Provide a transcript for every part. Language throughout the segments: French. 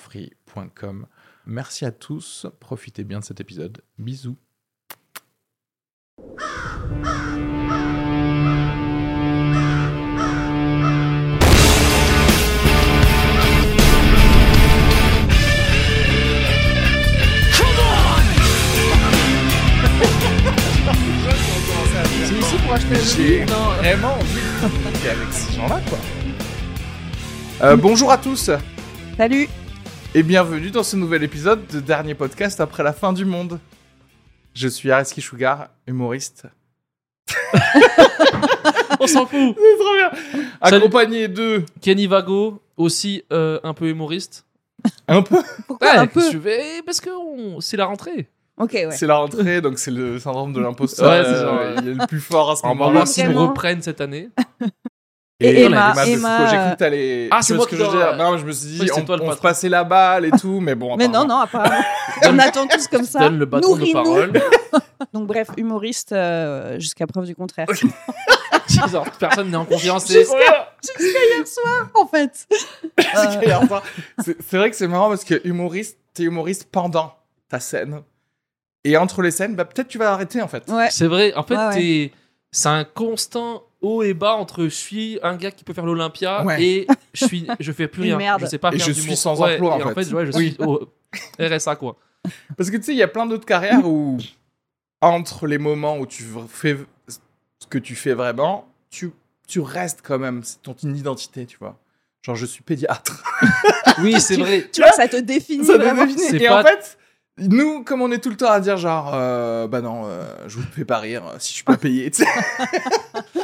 sugarfree.com. Merci à tous, profitez bien de cet épisode. Bisous. C'est ici pour acheter J'ai Non. vraiment envie d'être avec ces gens-là, quoi. Euh, bonjour à tous Salut et bienvenue dans ce nouvel épisode de dernier podcast après la fin du monde. Je suis Areski Sugar, humoriste. On s'en fout. C'est trop bien Salut. Accompagné de... Kenny Vago, aussi euh, un peu humoriste. Un peu Pourquoi un peu je vais- parce que on- c'est la rentrée. Ok, ouais. C'est la rentrée, donc c'est le syndrome de l'imposteur. Ouais, c'est euh, ça. Il est le plus fort à ce On va moment-là. voir s'ils nous Vraiment. reprennent cette année. Et Emma Emma, Emma, Foucault, j'ai cru que t'allais- Ah, c'est moi ce que je veux dire. Non, je me suis dit, Oui, on, toi on se passait la balle et tout, mais bon. Mais non, non, apparemment. on attend tous comme ça. Donne le bâton de parole. Donc, bref, humoriste euh, jusqu'à preuve du contraire. Genre, personne n'est en confiance. Et-. Jusqu'à hier soir, en fait. Jusqu'à hier soir. C'est vrai que c'est marrant parce que humoriste, t'es humoriste pendant ta scène. Et entre les scènes, bah, peut-être tu vas arrêter en fait. Ouais. C'est vrai. En fait, ouais. t'es- c'est un constant haut et bas entre je suis un gars qui peut faire l'Olympia Ouais. et je suis je fais plus rien. merde. Je sais pas Et faire je d'humour. suis sans Ouais, emploi, en et en fait. fait, ouais, je Oui. suis au RSA quoi. Parce que tu sais, il y a plein d'autres carrières où, entre les moments où tu fais ce que tu fais vraiment, tu, tu restes quand même. C'est ton identité, tu vois. Genre, je suis pédiatre. Oui, c'est vrai. Tu vois, ça te définit Ça deviner. C'est Et pas- en fait, nous, comme on est tout le temps à dire genre, euh, bah non, euh, je vous fais pas rire euh, si je suis pas payé, tu sais.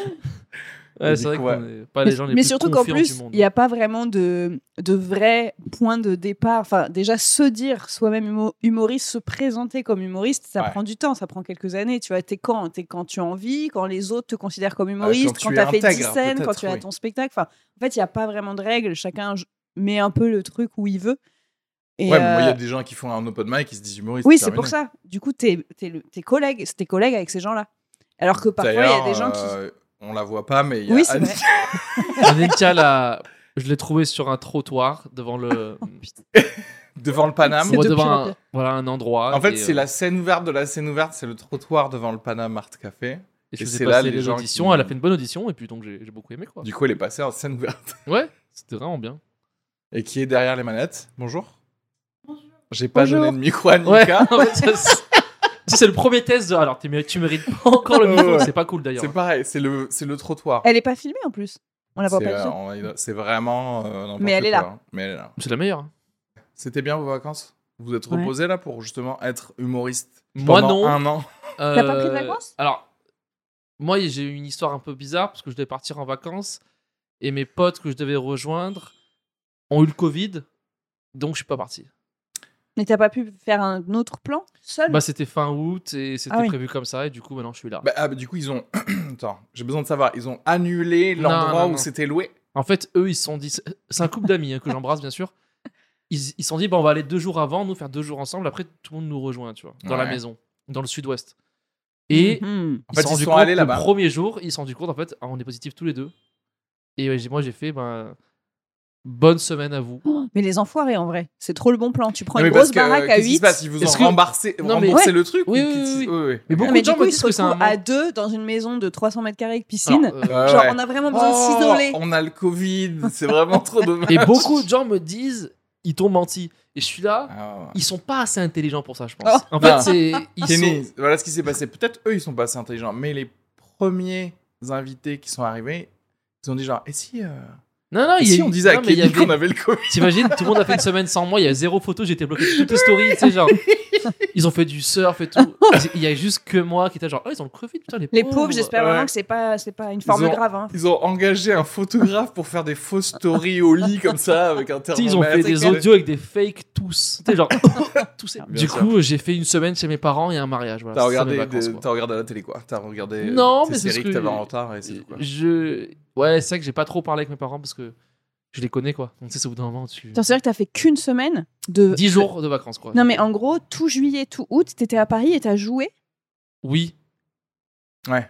Ouais, c'est vrai qu'on ouais. n'est pas Mais, les gens les mais plus surtout qu'en confiants du plus, monde. il n'y a pas vraiment de, de vrai point de départ. Enfin, déjà, se dire soi-même humo- humoriste, se présenter comme humoriste, ça Ouais. prend du temps, ça prend quelques années. Tu vois, t'es quand T'es quand tu as envie, quand les autres te considèrent comme humoriste, quand quand tu tu as fait 10 intègres, scènes, quand peut-être, tu as oui. ton spectacle. Enfin, en fait, il n'y a pas vraiment de règles. Chacun j- met un peu le truc où il veut. Et, ouais, mais il y a euh, des gens qui font un open mic qui se disent humoristes. oui, c'est pour ça. Du coup, t'es es, tes collègues, c'est tes collègues avec ces gens-là. Alors que parfois, il y a des gens qui. euh, On la voit pas, mais il y a Oui, vrai. Anelka, là, je l'ai trouvé sur un trottoir devant le. devant le Paname. De devant un, voilà, un endroit. En fait, c'est euh, la scène ouverte de la scène ouverte, c'est le trottoir devant le Paname Art Café. et c'est là les les gens auditions. qui- Elle a fait une bonne audition et puis donc j'ai j'ai beaucoup aimé quoi. Du coup, elle est passée en scène ouverte. Ouais, c'était vraiment bien. Et qui est derrière les manettes Bonjour. J'ai pas Bonjour. donné de micro à Nika. c'est- le premier test. De... Alors, tu mérites, tu mérites pas encore le micro, c'est pas cool d'ailleurs. C'est pareil, c'est le, c'est le trottoir. Elle est pas filmée en plus. On la voit pas euh, du tout. on- c'est vraiment. euh, Mais elle est là. quoi, hein. Mais elle est là. C'est la meilleure. C'était bien vos vacances? Vous êtes Ouais. reposé là pour justement être humoriste Moi pendant non. un an? T'as pas pris de Euh, vacances? Alors, moi j'ai eu une histoire un peu bizarre parce que je devais partir en vacances et mes potes que je devais rejoindre ont eu le Covid, donc je suis pas parti. Mais t'as pas pu faire un autre plan seul? Bah c'était fin août et c'était Ah oui. prévu comme ça et du coup maintenant je suis là. bah, ah, bah, Du coup, ils ont. Attends, j'ai besoin de savoir. Ils ont annulé l'endroit où c'était loué? En fait, eux, ils se sont dit. C'est un couple d'amis hein, que j'embrasse, bien sûr. Ils se sont dit, bah, on va aller deux jours avant, nous faire deux jours ensemble. Après, tout le monde nous rejoint, tu vois, dans la maison, dans le sud-ouest. Et Mhm. En fait, ils sont allés le là-bas. premier jour, ils se sont rendus compte, en fait, ah, on est positifs tous les deux. Et moi, j'ai fait, ben, bonne semaine à vous. Oh, Mais les enfoirés en vrai, c'est trop le bon plan. Tu prends une grosse que, baraque à qu'est-ce qui 8. se passe? Ils vous ont Est-ce que- remboursé, Non, mais- remboursé Ouais. le truc Oui, ou oui, qu'est-ce- oui, oui. oui, oui. Mais beaucoup mais de gens me ils disent se que c'est un retrouvent à deux dans une maison de 300 mètres carrés avec piscine. Alors, euh, Genre, ouais. on a vraiment besoin de Oh, s'isoler. On a le Covid, c'est vraiment trop dommage. Et beaucoup de gens me disent, ils t'ont menti. Et je suis là, Ah, ouais. ils sont pas assez intelligents pour ça, je pense. Oh. En fait, c'est. Ils Kenny, sont... voilà ce qui s'est passé. Peut-être eux, ils sont pas assez intelligents, mais les premiers invités qui sont arrivés, ils ont dit genre, et si, euh, Non, non, il y a si eu- on disait à non, Kenny avait- qu'on avait le Covid? T'imagines, tout le monde a fait une semaine sans moi, il y a zéro photo, été bloqué de toutes les stories, tu sais, genre. Ils ont fait du surf et tout. Il y a juste que moi qui était genre, oh, ils ont le Covid, putain, les, Les pauvres, j'espère Ouais. vraiment que c'est pas, c'est pas une forme ont- grave. Hein. Ils ont engagé un photographe pour faire des fausses stories au lit comme ça avec un Ils ont fait des audios avec des fakes tous. Tu sais, genre, tous. Du sûr. coup, j'ai fait une semaine chez mes parents et un mariage. Voilà, T'as regardé, vacances, des- quoi. t'as regardé à la télé quoi T'as regardé Non, tes mais c'est séries que que- t'avais en retard et c'est tout quoi. Je. Ouais, c'est vrai que j'ai pas trop parlé avec mes parents parce que je les connais, quoi. Donc, tu sais, c'est au bout d'un moment, tu. Attends, C'est-à-dire que t'as fait qu'une semaine de. 10 jours de vacances, quoi. Non, mais en gros, tout juillet, tout août, t'étais à Paris et t'as joué. Oui. Ouais.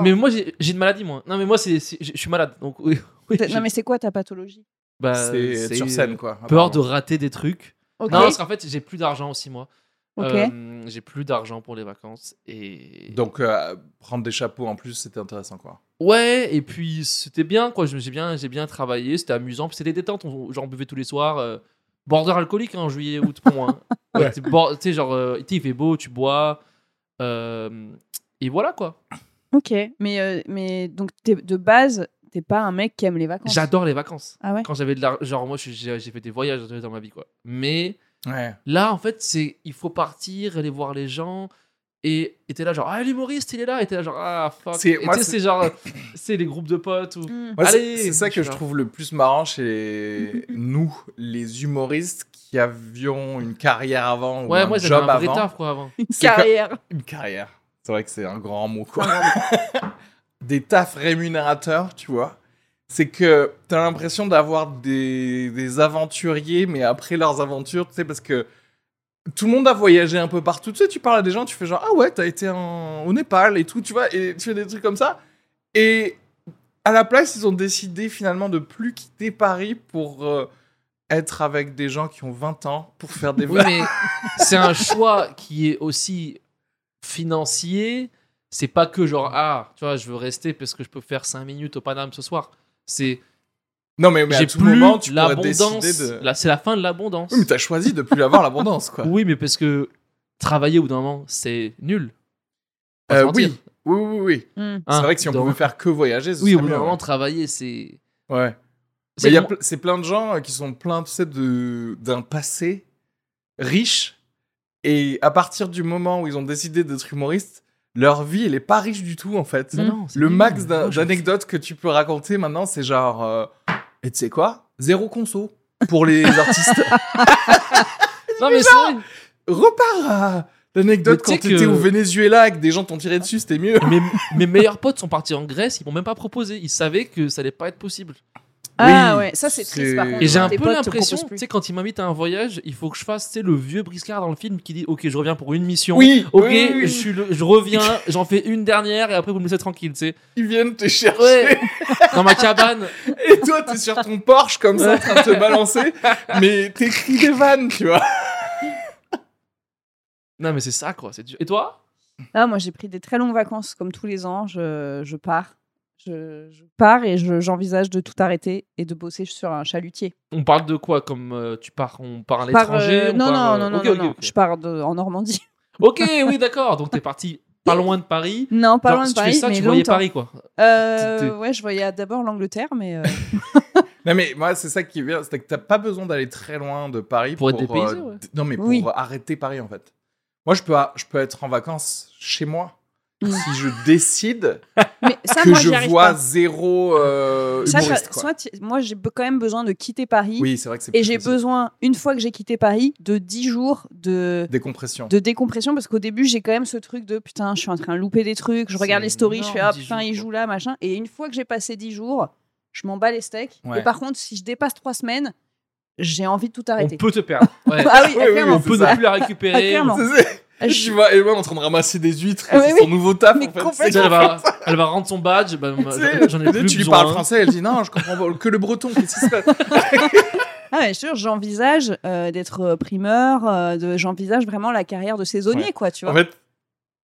Mais moi, j'ai une maladie, moi. Non, mais moi, c'est c'est- je suis malade. Donc, oui. Non, mais c'est quoi ta pathologie bah, c'est sur scène quoi. Peur de rater des trucs. Ok. Non, parce qu'en fait, j'ai plus d'argent aussi, moi. Ok. Euh, j'ai plus d'argent pour les vacances. Et. Donc euh, prendre des chapeaux en plus c'était intéressant quoi. Ouais, et puis c'était bien, quoi. Je- J'ai bien, j'ai bien travaillé, c'était amusant. Puis c'était détente, on, genre on buvait tous les soirs. euh, border alcoolique hein, en juillet, août pour moi. hein. Ouais, Ouais. t'es bord- Tu sais, genre, euh, tu sais, il fait beau, tu bois. euh, et voilà, quoi. Ok. Mais, euh, mais donc, t'es- de base, t'es pas un mec qui aime les vacances. J'adore les vacances. Ah ouais? Quand j'avais de l'argent, genre moi, je suis- j'ai j'ai fait des voyages dans ma vie, quoi. Mais Ouais. là, en fait, c'est il faut partir, aller voir les gens. Et t'es là, genre, ah, l'humoriste, il est là. Et t'es là, genre, ah, fuck. C'est- c'est- genre, c'est les groupes de potes ou. Moi, c'est- Allez, c'est ça que je trouve le plus marrant chez nous, les humoristes qui avions une carrière avant ou Ouais, un moi, j'avais job un avant. taf, quoi, avant. Une quoi- carrière. Une carrière. C'est vrai que c'est un grand mot, quoi. des tafs rémunérateurs, tu vois. C'est que t'as l'impression d'avoir des, des aventuriers, mais après leurs aventures, tu sais, parce que tout le monde a voyagé un peu partout. Tu sais, tu parles à des gens, tu fais genre, ah ouais, t'as été en- au Népal et tout, tu vois, et tu fais des trucs comme ça. Et à la place, ils ont décidé finalement de plus quitter Paris pour euh, être avec des gens qui ont 20 ans, pour faire des Oui, mais c'est un choix qui est aussi financier. C'est pas que genre, ah, tu vois, je veux rester parce que je peux faire 5 minutes au Paname ce soir. C'est, Non, mais, mais à j'ai tout plus moment, tu pourrais l'abondance. décider de... Là, c'est la fin de l'abondance. Oui, mais t'as choisi de plus avoir l'abondance, quoi. Oui, mais parce que travailler au bout d'un moment, c'est nul. Euh, oui. oui, oui, oui. Hmm. C'est Hein, vrai que si on donc- pouvait faire que voyager, ce Oui, au bout d'un moment, travailler, c'est. ouais. C'est Mais il c'est plein de gens euh, qui sont pleins, tu sais, de- d'un passé riche. Et à partir du moment où ils ont décidé d'être humoristes, leur vie, elle est pas riche du tout, en fait. Non, c'est Le max d'anecdotes que tu peux raconter maintenant, c'est genre... euh, Et tu sais quoi? Zéro conso pour les artistes. Non, mais c'est. Repars à l'anecdote quand t'étais que- au Venezuela et que des gens t'ont tiré dessus, c'était mieux. Mes, mes meilleurs potes sont partis en Grèce, ils m'ont même pas proposé. Ils savaient que ça allait pas être possible. Ah Oui, ouais, ça c'est triste par contre. Et j'ai un peu l'impression, tu sais, quand il m'invite à un voyage, il faut que je fasse, tu sais, le vieux briscard dans le film qui dit Ok, je reviens pour une mission. Oui, Ok, oui, oui, oui. Je, suis le- je reviens, j'en fais une dernière et après vous me laissez tranquille, tu sais. Ils viennent te chercher. Ouais. Dans ma cabane. Et toi, t'es sur ton Porsche comme ça en train de te balancer, mais t'écris des vannes, tu vois. Non, mais c'est ça, quoi. C'est dur. Et toi? Ah, moi, j'ai pris des très longues vacances, comme tous les ans. Je, je pars. Je, je pars et je- j'envisage de tout arrêter et de bosser sur un chalutier. On parle de quoi Comme euh, tu pars, on part à l'étranger euh, on non, part, non, euh, non, non, non, non. Je pars de- en Normandie. Ok, oui, d'accord. Donc t'es parti pas loin de Paris. Non, pas Genre, loin de si tu fais Paris, ça, mais tu voyais longtemps. Paris, quoi. Euh, ouais, je voyais d'abord l'Angleterre, mais euh, Non, mais moi, c'est ça qui est bien, c'est que t'as pas besoin d'aller très loin de Paris Pour pour, être dépaysé, euh, ouais. d- Non, mais pour Oui. arrêter Paris, en fait. Moi, je peux, je peux être en vacances chez moi. Si je décide mais ça, que moi, je vois pas. zéro euh, Ça, humoriste, ça- quoi. soit moi, j'ai quand même besoin de quitter Paris. Oui, c'est vrai que c'est Et j'ai besoin, une fois que j'ai quitté Paris, de 10 jours de, Décompression. de décompression parce qu'au début j'ai quand même ce truc de putain je suis en train de louper des trucs je regarde les stories je fais ah 10 putain il joue là machin et une fois que j'ai passé 10 jours je m'en bats les steaks Ouais. et par contre si je dépasse 3 semaines j'ai envie de tout On arrêter peut te perdre. Ouais. ah oui, Oui, oui, clairement on peut ne plus la Ah, récupérer. Ah, je- Tu vois Emma en train de ramasser des huîtres, Ah, c'est oui. son nouveau taf Mais en fait. elle, va, elle va rendre son badge. Bah, sais, j'en ai plus tu lui parles français, elle dit non, je comprends pas, que le breton, qu'est-ce qui se passe? Ah ouais, jure, j'envisage euh, d'être euh, primeur euh, de j'envisage vraiment la carrière de saisonnier Ouais. quoi tu vois En fait,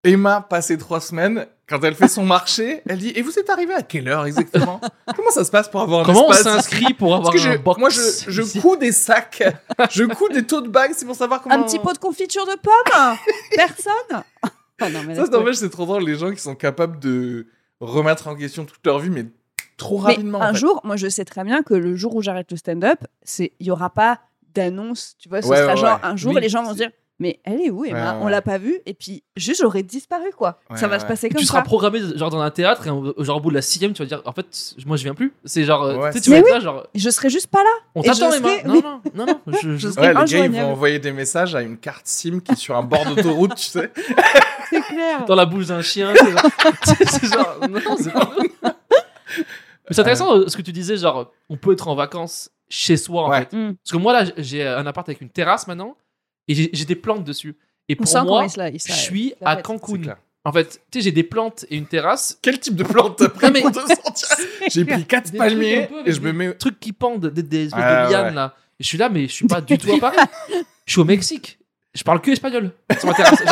Emma, passé trois semaines, quand elle fait son marché, elle dit Et vous êtes arrivé à quelle heure exactement? Comment ça se passe pour avoir un Comment on s'inscrit pour avoir Parce que un je- box moi, je, je couds des sacs, je couds des tote bags, c'est pour savoir comment. un petit pot de confiture de pommes? Personne? Non, mais Ça, c'est n'empêche, c'est trop drôle, les gens qui sont capables de remettre en question toute leur vie, mais trop Mais rapidement. un en fait. jour, moi je sais très bien que le jour où j'arrête le stand-up, c'est il y aura pas d'annonce, tu vois, ce Ouais, sera ouais, genre ouais. un jour Oui, les gens vont se dire mais elle est où Emma Ouais, On l'a pas vue et puis juste j'aurais disparu quoi. Ouais, ça va ouais. se passer comme tu ça. seras programmé genre dans un théâtre et au- genre au bout de la sixième tu vas dire en fait moi je viens plus c'est genre euh, Ouais, tu tu vas Mais être là genre Je serais juste pas là. on t'attend Emma serai- non, oui. non non non je, je- serais les gars, ils vont envoyer des messages à une carte SIM qui est sur un bord d'autoroute, tu sais. C'est clair. dans la bouche d'un chien c'est genre, genre non c'est pas mais c'est intéressant euh, ce que tu disais genre on peut être en vacances chez soi en Ouais. fait Mm. parce que moi là j'ai un appart avec une terrasse maintenant et j'ai des plantes dessus et pour moi je suis à Cancun en fait tu sais j'ai des plantes et une terrasse Quel type de plante t'as pris Non, mais- pour te sentir J'ai pris quatre Des palmiers et je me des mets. trucs qui pendent, des, des espèces Ah, de lianes ouais. là. Et je suis là, mais je suis pas du tout à Paris. Je suis au Mexique. Je parle que espagnol sur ma terrasse.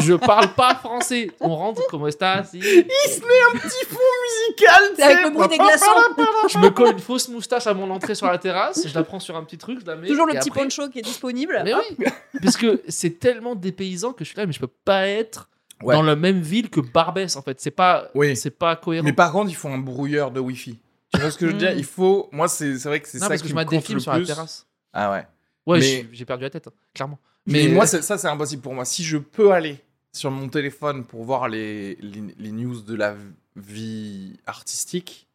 Je parle pas français. On rentre, comment estás si Il se met un petit fond musical, Avec le bruit des glaçons. Je me colle une fausse moustache à mon entrée sur la terrasse. Je la prends sur un petit truc. Je la mets, Toujours le et petit après- poncho qui est disponible. Mais oui, parce que c'est tellement dépaysant que je suis là, mais je peux pas être Ouais. dans la même ville que Barbès en fait. C'est pas, Oui. c'est pas cohérent. Mais par contre, il faut un brouilleur de Wi-Fi. Tu vois ce que je veux dire? Mm. Il faut. Moi, c'est c'est vrai que c'est non, ça parce qui que je me des compte films le sur la plus. terrasse. Ah ouais. Ouais, Mais- j'ai- perdu la tête, hein, clairement. Mais moi, c'est- ça, c'est impossible pour moi. Si je peux aller sur mon téléphone pour voir les, les, les news de la vie artistique,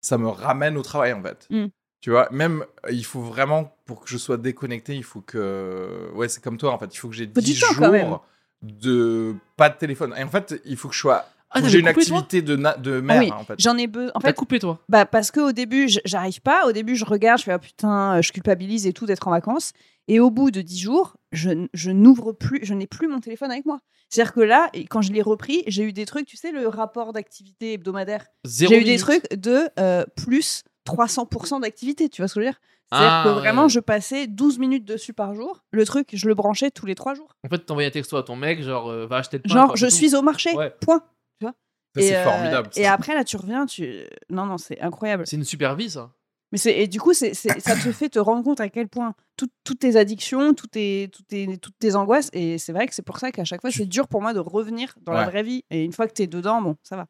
ça me ramène au travail, en fait. Mm. Tu vois, même, euh, il faut vraiment, pour que je sois déconnecté, il faut que... Ouais, c'est comme toi, en fait. Il faut que j'ai Faut du 10 temps, quand même. jours de pas de téléphone. Et en fait, il faut que je sois... Ah, j'ai une activité de, de mère, oui, en fait. J'en ai besoin. En T'as fait, coupé toi. bah parce qu'au début, j'arrive pas. Au début, je regarde, je fais ah, putain, euh, je culpabilise et tout d'être en vacances. Et au bout de 10 jours, je, je n'ouvre plus, je n'ai plus mon téléphone avec moi. C'est-à-dire que là, quand je l'ai repris, j'ai eu des trucs, tu sais, le rapport d'activité hebdomadaire. Zéro J'ai eu des trucs de euh, plus 300% d'activité, tu vois ce que je veux dire? C'est-à-dire Ah, que ouais. vraiment, je passais 12 minutes dessus par jour. Le truc, je le branchais tous les 3 jours. En fait, t'envoyais un texto à ton mec, genre, euh, va acheter le pain. Genre, quoi, je tout. suis au marché, Ouais. point. C'est euh, formidable. Et après, là, tu reviens, tu. Non, non, c'est incroyable. C'est une super vie, ça. Mais et du coup, c'est ça te fait te rendre compte à quel point tout- toutes tes addictions, toutes tes, toutes tes, toutes tes angoisses, et c'est vrai que c'est pour ça qu'à chaque fois, Tu- c'est dur pour moi de revenir dans la vraie vie. Et une fois que t'es dedans, bon, ça va.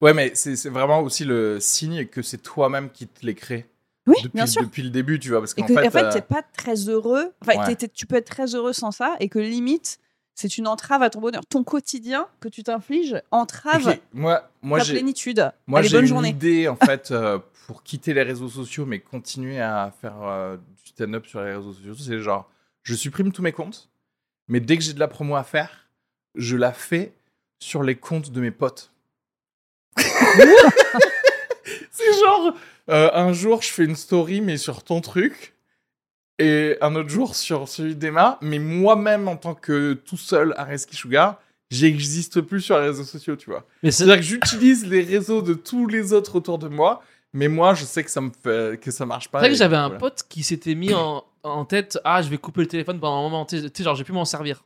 Ouais, mais c'est c'est vraiment aussi le signe que c'est toi-même qui te les crée. Oui, depuis, bien sûr. depuis le début, tu vois. Parce Et qu'en que, fait, en fait, euh, t'es pas très heureux. Enfin, Ouais. tu peux être très heureux sans ça, et que limite, c'est une entrave à ton bonheur. Ton quotidien que tu t'infliges entrave ok, moi, moi ta plénitude. moi, j'ai une journée. idée, en fait, euh, pour quitter les réseaux sociaux, mais continuer à faire euh, du stand-up sur les réseaux sociaux. C'est genre, je supprime tous mes comptes, mais dès que j'ai de la promo à faire, je la fais sur les comptes de mes potes. c'est genre, euh, un jour, je fais une story, mais sur ton truc. Et un autre jour sur celui d'Emma, mais moi-même en tant que tout seul à Reski Sugar, j'existe plus sur les réseaux sociaux, tu vois. Mais c'est C'est-à-dire que j'utilise les réseaux de tous les autres autour de moi, mais moi, je sais que ça me fait que ça marche pas. vrai que j'avais un pote qui s'était mis en, en tête Ah, je vais couper le téléphone pendant un moment. Tu sais, genre, j'ai pu m'en servir.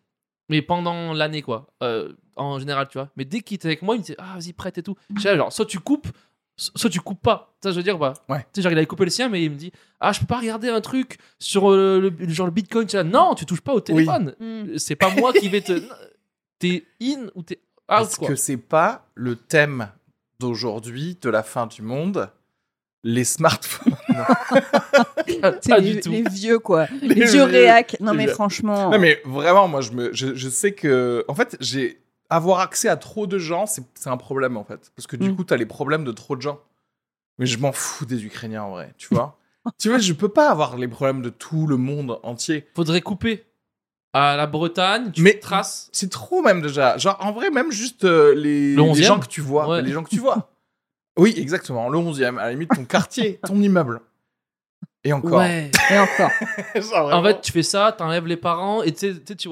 Mais pendant l'année, quoi. Euh, en général, tu vois. Mais dès qu'il était avec moi, il me disait Ah, vas-y, prête et tout. Je sais, genre, soit tu coupes, soit tu coupes pas. Ça, je veux dire, bah. Ouais. Tu sais, genre, il avait coupé le sien, mais il me dit Ah, je peux pas regarder un truc sur euh, le, le- genre le bitcoin. Tu sais, non, tu touches pas au téléphone. Hmm. C'est pas moi qui vais te. T'es in ou t'es out, Est-ce quoi. que c'est pas le thème d'aujourd'hui, de la fin du monde Les smartphones? C'est Pas les, du tout. les vieux, quoi. Les, Les vieux réacs. Non, mais vieux. franchement. Non, mais vraiment, moi, je, me, je, je sais que. En fait, j'ai. Avoir accès à trop de gens, c'est un problème, en fait. Parce que du Mm. coup, t'as les problèmes de trop de gens. Mais je m'en fous des Ukrainiens, en vrai, tu vois. tu vois, je peux pas avoir les problèmes de tout le monde entier. Faudrait couper à la Bretagne, tu Mais- traces. C'est trop même déjà. Genre en vrai même juste euh, les, Le les 11e? gens que tu vois, Ouais. les gens que tu vois. Oui, exactement, le 11e, à la limite ton quartier, ton immeuble. Et encore. Ouais. Et encore. Genre, En fait, tu fais ça, t'enlèves les parents, et tu sais, tu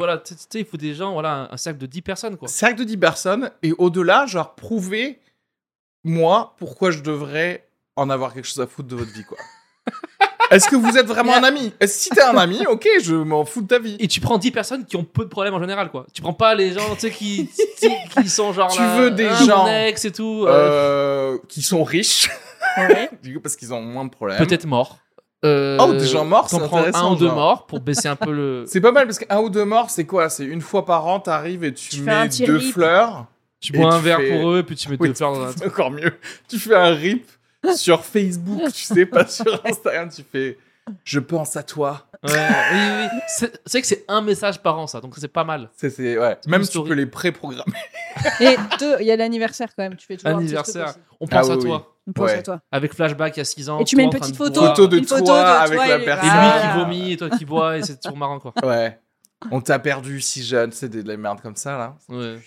il faut des gens, voilà, un, un cercle de 10 personnes, quoi. cercle de 10 personnes et au-delà, genre prouver moi pourquoi je devrais en avoir quelque chose à foutre de votre vie quoi. Est-ce que vous êtes vraiment un ami? Si t'es un ami, ok, je m'en fous de ta vie. Et tu prends 10 personnes qui ont peu de problèmes en général, quoi. Tu prends pas les gens, tu sais, qui, sont genre. Tu là, veux des gens, ex et tout. euh, Euh, qui sont riches, Ouais. du coup parce qu'ils ont moins de problèmes. Peut-être morts. Euh, Oh, des gens morts, c'est prends un intéressant, ou deux genre. morts pour baisser un peu le. C'est pas mal parce qu'un ou deux morts, c'est quoi? C'est une fois par an, t'arrives et tu, Tu fais un mets petit deux rip. fleurs. Tu Et bois un tu verre fais- pour eux, puis tu mets Oui, deux fleurs dans un. c'est encore mieux. Tu fais un rip sur Facebook, tu sais, pas sur Instagram. Tu fais Je pense à toi. Ouais, oui, oui, oui. C'est c'est vrai que c'est un message par an, ça, donc c'est pas mal. C'est, c'est- ouais. C'est Même une tu story. peux les pré-programmer. Et deux, il y a l'anniversaire quand même. Tu fais toujours un petit truc Anniversaire. aussi. On pense Ah à oui, toi. On pense Ouais. à toi. Avec flashback il y a 6 ans. Et tu mets toi une en train petite de photo. boire. Photo de une photo toi de avec toi la et lui. Et personne. lui Ah. qui vomit et toi qui bois, et c'est toujours marrant, quoi. Ouais. On t'a perdu si jeune, c'est des- de la merde comme ça là. Ouais.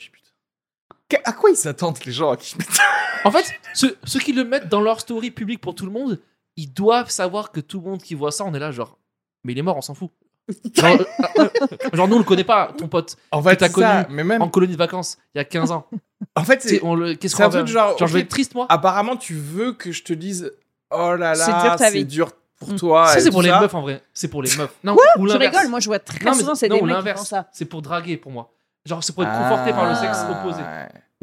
Que- À quoi ils s'attendent les gens qui En fait, ceux, ceux qui le mettent dans leur story publique pour tout le monde, ils doivent savoir que tout le monde qui voit ça, on est là, genre, mais il est mort, on s'en fout. Genre, euh, genre, nous, on le connaît pas, ton pote, En fait, t'as connu mais même. en colonie de vacances, il y a 15 ans. En fait, Tu c'est. on le- Qu'est-ce qu'on un va truc genre, Genre, je vais être triste, moi Apparemment, tu veux que je te dise Oh là là, c'est dur pour Mm. toi. Ça, c'est pour les ça. meufs, en vrai. C'est pour les meufs. Non, ou Je l'inverse. rigole, moi je vois très Non, mais- souvent c'est des mecs qui font l'inverse. ça. C'est pour draguer, pour moi. Genre, c'est pour être conforté par le sexe Ah, opposé.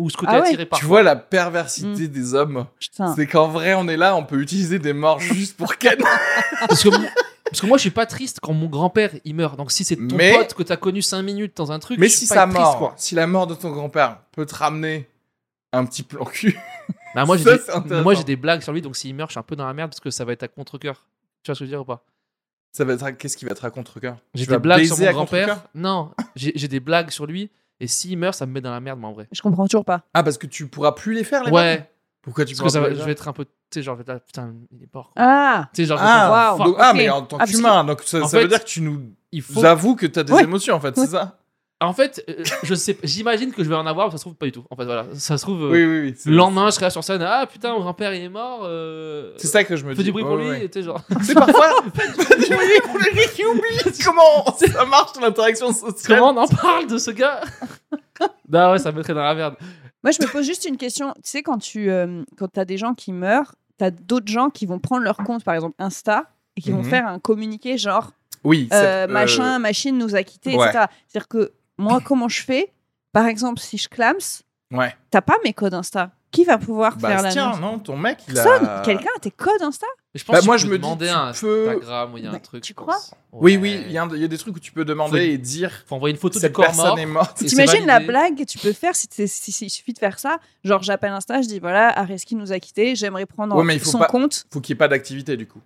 Ou ce côté Ah ouais. attiré par. Tu vois la perversité Mm. des hommes. C'est qu'en vrai, on est là, on peut utiliser des morts juste pour Ken. Parce que, moi- parce que moi, je suis pas triste quand mon grand-père il meurt. Donc, si c'est ton Mais- pote que t'as connu 5 minutes dans un truc, Mais je suis si pas sa triste, quoi. si la mort de ton grand-père peut te ramener un petit plan cul, Bah, moi, j'ai des- c'est intéressant. moi, j'ai des blagues sur lui, donc s'il meurt, je suis un peu dans la merde parce que ça va être à contre-coeur. Tu vois ce que je veux dire ou pas? Ça va être à- qu'est-ce qui va être à contre-cœur J'ai des blagues sur mon grand-père. Non, j'ai des blagues sur lui, et s'il meurt, ça me met dans la merde, moi, en vrai. Je comprends toujours pas. Ah, parce que tu pourras plus les faire, les Ouais, Pourquoi tu parce que ça va- je vais être un peu. Tu sais, genre, je vais être là, putain, il est mort. quoi. Ah Tu sais, genre, je vais faire, Ah, donc- ah, ok. mais en tant Ah, parce qu'humain, donc ça, En ça veut fait, dire que tu nous il faut. avoues que tu as des Ouais. émotions, en fait, c'est ça? En fait, euh, je sais, j'imagine que je vais en avoir, mais ça se trouve pas du tout. En fait, voilà, ça se trouve. euh, Oui, oui, oui. Le lendemain, je serai là sur scène. Ah putain, mon grand-père il est mort. euh, C'est ça que je me Fais dis. du bruit pour Ouais, lui. tu sais, genre. C'est parfois. du bruit pour lui qui oublie comment ça marche l'interaction sociale. Comment on en parle de ce gars Bah ouais, ça me mettrait dans la merde. Moi, je me pose juste une question. Tu sais, quand tu euh, quand as des gens qui meurent, tu as d'autres gens qui vont prendre leur compte, par exemple Insta, et qui vont Mhm. faire un communiqué genre Oui, euh, euh, machin, machine nous a quittés, ouais. etc. C'est-à-dire que moi, comment je fais? Par exemple, si je clams, Ouais. t'as pas mes codes Insta. Qui va pouvoir faire Bastien, l'annonce? non, ton mec, il Personne. a. Quelqu'un a tes codes Insta? Je pense Bah, que moi, tu je peux me dis, demander tu un peux- Instagram où il y a un Mais truc. tu crois? Oui, oui, il y, a y des trucs où tu peux demander Faut- et dire Faut envoyer une photo cette du corps personne mort. est morte. T'imagines la blague que tu peux faire si, t'es- si- si- il suffit de faire ça? Genre, j'appelle Insta, je dis voilà, Areski nous a quittés, j'aimerais prendre Ouais, mais il faut son pas- compte. Faut qu'il n'y ait pas d'activité du coup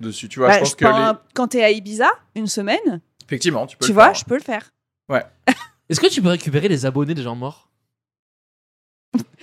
dessus. Tu vois, Bah, je pense je que prends les- un- Quand t'es à Ibiza, une semaine, effectivement, tu peux. tu le vois, faire. je peux le faire. Est-ce que tu peux récupérer les abonnés des gens morts?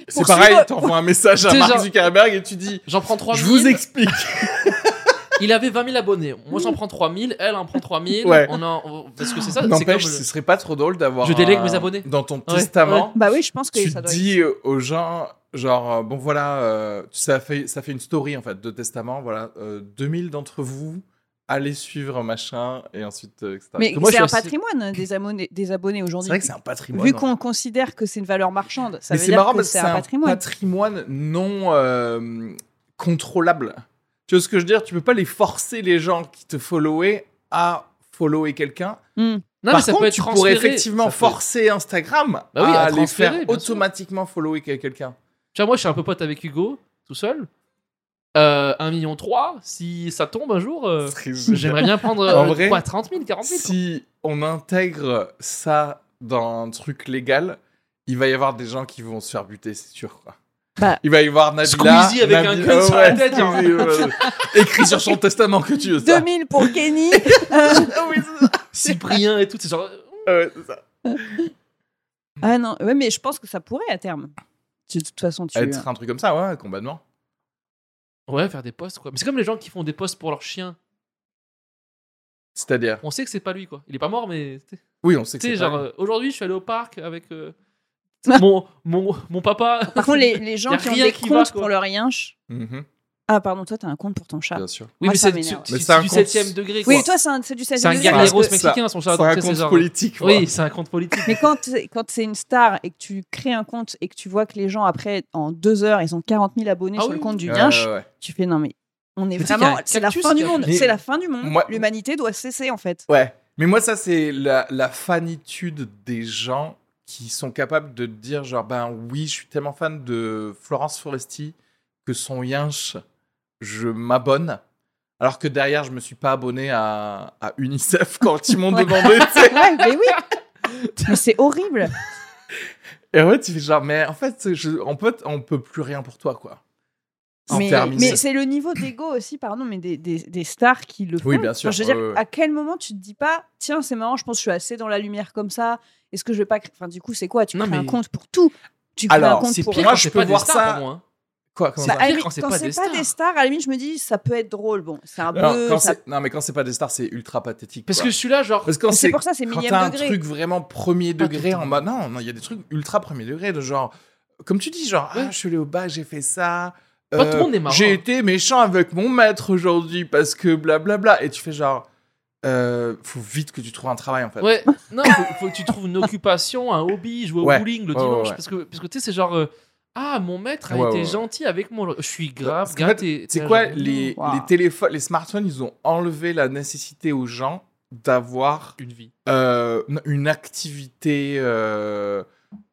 C'est pareil, t'envoies un message à Mark genre- Zuckerberg et tu dis J'en prends 3000. Je vous explique. Il avait 20 000 abonnés. Moi, j'en prends 3000. Elle en prend 3000. Ouais. On en... on- Parce que c'est ça. c'est N'empêche, comme le- ce serait pas trop drôle d'avoir. Je délègue un- mes abonnés. Dans ton Ouais, testament, Bah oui, je pense que tu ça doit dis euh, aux gens, genre, euh, bon voilà, euh, ça, fait, ça fait une story en fait de testament, voilà, euh, 2000 d'entre vous, allez suivre machin, et ensuite, euh, etc. Mais c'est un patrimoine des abonnés, des abonnés c'est aujourd'hui. vrai que c'est un patrimoine. Vu hein. qu'on considère que c'est une valeur marchande, ça Mais veut c'est dire marrant que c'est c'est un un patrimoine. patrimoine non euh, contrôlable. Tu vois ce que je veux dire? Tu peux pas les forcer les gens qui te followaient à follower quelqu'un. Hmm. Non, mais Par ça contre, peut être tu pourrais effectivement forcer Instagram Bah oui, à à, les faire automatiquement follower quelqu'un. Tu vois, moi, je suis un peu pote avec Hugo, tout seul. Euh, 1 million 3, si ça tombe un jour, euh, j'aimerais bien prendre En euh, vrai, quoi, 30 000, 40 000 quoi. si on intègre ça dans un truc légal, il va y avoir des gens qui vont se faire buter, c'est sûr. Quoi. Bah, il va y avoir Nabila. Squeezie avec un Nabi- gun sur la tête. Écrit sur son testament que tu veux ça. 2000 pour Kenny. Cyprien et tout, c'est genre. Ah ouais, c'est ça. ah non, ouais, mais je pense que ça pourrait à terme. De toute façon, tu. Être un truc comme ça, ouais, complètement. Ouais, faire des posts quoi. Mais c'est comme les gens qui font des posts pour leur chien. C'est-à-dire On sait que c'est pas lui quoi. Il est pas mort, mais. Oui, on sait que Tu sais, c'est genre, euh, aujourd'hui, je suis allé au parc avec euh, mon, mon, mon papa. Par contre, les, les gens Y a qui ont rien des qui va, comptes quoi. pour leur yinche. Mhm, Ah, pardon, toi, t'as un compte pour ton chat. bien sûr. Oui, Moi, mais ça c'est m'énerve. c'est- Mais c'est c'est un du compte- 7ème degré. Oui, quoi. toi, c'est un- c'est du C'est un 16 guerriero parce que mexicain, son chat. C'est un compte genre- politique. quoi. Oui, c'est un compte politique. Mais quand, c'est- quand c'est une star et que tu crées un compte et que tu vois que les gens, après, en deux heures, ils ont 40 000 abonnés Ah sur oui, le compte du Ouais, Yinche, ouais, ouais. tu fais non, mais on est Mais tu sais vraiment. y a C'est la cactus fin du qui a monde. C'est la fin du monde. Moi- L'humanité doit cesser, en fait. Ouais. Mais moi, ça, c'est la, la fanitude des gens qui sont capables de te dire, genre, ben oui, je suis tellement fan de Florence Foresti que son yinche, je m'abonne. Alors que derrière, je me suis pas abonné à, à UNICEF quand ils m'ont demandé. Ouais, mais oui. mais c'est horrible. Et ouais, tu fais genre, mais en fait, je, on, peut, on peut plus rien pour toi, quoi. Mais, mais c'est le niveau d'ego aussi, pardon, mais des, des, des stars qui le font. Oui, bien Enfin, sûr, je veux dire, à quel moment tu te dis pas, tiens, c'est marrant, je pense que je suis assez dans la lumière comme ça. Est-ce que je vais pas. Enfin, du coup, c'est quoi? Tu Non, crées un compte pour tout. Tu crées Alors, un compte C'est pour. pire Moi, je peux voir stars ça- pour moi. hein. Quoi comment Bah, ça limite, quand c'est quand pas des pas des stars. stars, à la limite, je me dis, ça peut être drôle. Bon, c'est un Non, peu. quand ça- c'est- non, mais quand c'est pas des stars, c'est ultra pathétique. Parce quoi. que je suis là, genre. Parce que quand c'est c'est pour ça, c'est quand millième t'as un degré. truc vraiment premier tout degré en mode non, non, il y a des trucs ultra premier degré de genre comme tu dis genre Ouais. ah, je suis allé au bac, j'ai fait ça. Pas euh, tout le monde est marrant. J'ai été méchant avec mon maître aujourd'hui parce que blablabla et tu fais genre euh, faut vite que tu trouves un travail en fait. Ouais, non, faut, faut que tu trouves une occupation, un hobby, jouer au Ouais. bowling le Ouais, dimanche. ouais. Parce que, parce que tu sais, c'est genre. euh, ah, mon maître a Ouais, été ouais, gentil avec moi. Je suis grave qu'en fait, gâté. C'est quoi les, Wow. les téléphones, les smartphones, ils ont enlevé la nécessité aux gens d'avoir Une vie. euh, une activité, euh,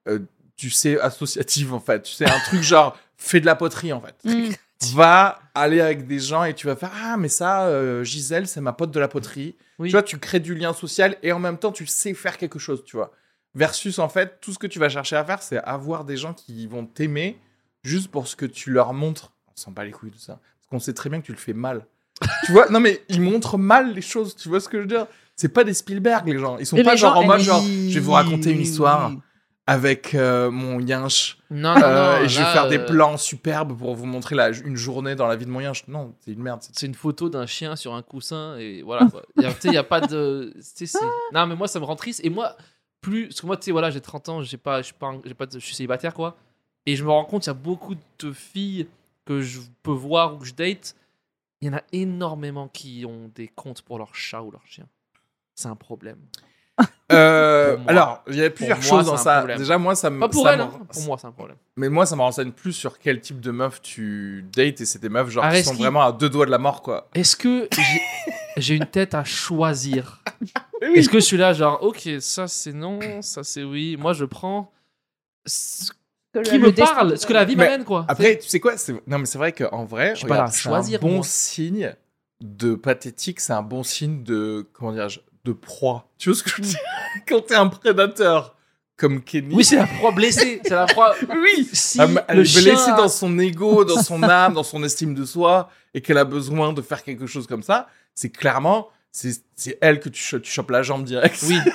euh, tu sais, associative en fait. Tu sais, un truc genre fais de la poterie en fait. Mm. Va aller avec des gens et tu vas faire ah mais ça euh, Gisèle c'est ma pote de la poterie. Oui. Tu vois, tu crées du lien social et en même temps tu sais faire quelque chose, tu vois. Versus en fait tout ce que tu vas chercher à faire c'est avoir des gens qui vont t'aimer juste pour ce que tu leur montres. On s'en bat les couilles de ça parce qu'on sait très bien que tu le fais mal. tu vois Non mais ils montrent mal les choses. Tu vois ce que je veux dire? C'est pas des Spielberg les gens. Ils sont Et pas genre gens en mode genre je vais vous raconter une histoire avec euh, mon yinche Non, non, euh, non, et je vais faire des euh, plans superbes pour vous montrer la, une journée dans la vie de mon yinche. Non, c'est une merde. c'est- une photo d'un chien sur un coussin et voilà. Il y a- Tu sais, il n'y a pas de. Non, mais moi, ça me rend triste. Et moi, plus. Parce que moi, tu sais, voilà, j'ai 30 ans, j'ai pas, je suis pas, j'ai pas, je suis célibataire, quoi. Et je me rends compte, il y a beaucoup de filles que je peux voir ou que je date. Il y en a énormément qui ont des comptes pour leur chat ou leur chien. C'est un problème. Euh, moi. alors, il y a plusieurs moi, choses dans ça. problème. Déjà, moi, ça me. Pas pour ça elle, hein. pour moi, c'est un problème. Mais moi, ça me renseigne plus sur quel type de meuf tu dates et c'est des meufs genre qui sont vraiment à deux doigts de la mort, quoi. Est-ce que j'ai- j'ai une tête à choisir? Est-ce que je suis là, genre, ok, ça c'est non, ça c'est oui. Moi, je prends ce Que qui me parle, ce que la vie m'amène, quoi. Après, tu sais quoi Non, mais c'est vrai qu'en vrai, Je suis pas choisir, un bon moi. signe de pathétique, c'est un bon signe de. Comment dirais-je De proie. Tu vois ce que je veux dire? Quand t'es un prédateur comme Kenny. Oui, c'est la proie blessée. C'est la proie. Oui Si Elle m- elle le est chien. blessée dans son ego, dans son âme, dans son estime de soi, et qu'elle a besoin de faire quelque chose comme ça, c'est clairement, c'est elle que tu, cho- tu chopes la jambe direct. Oui.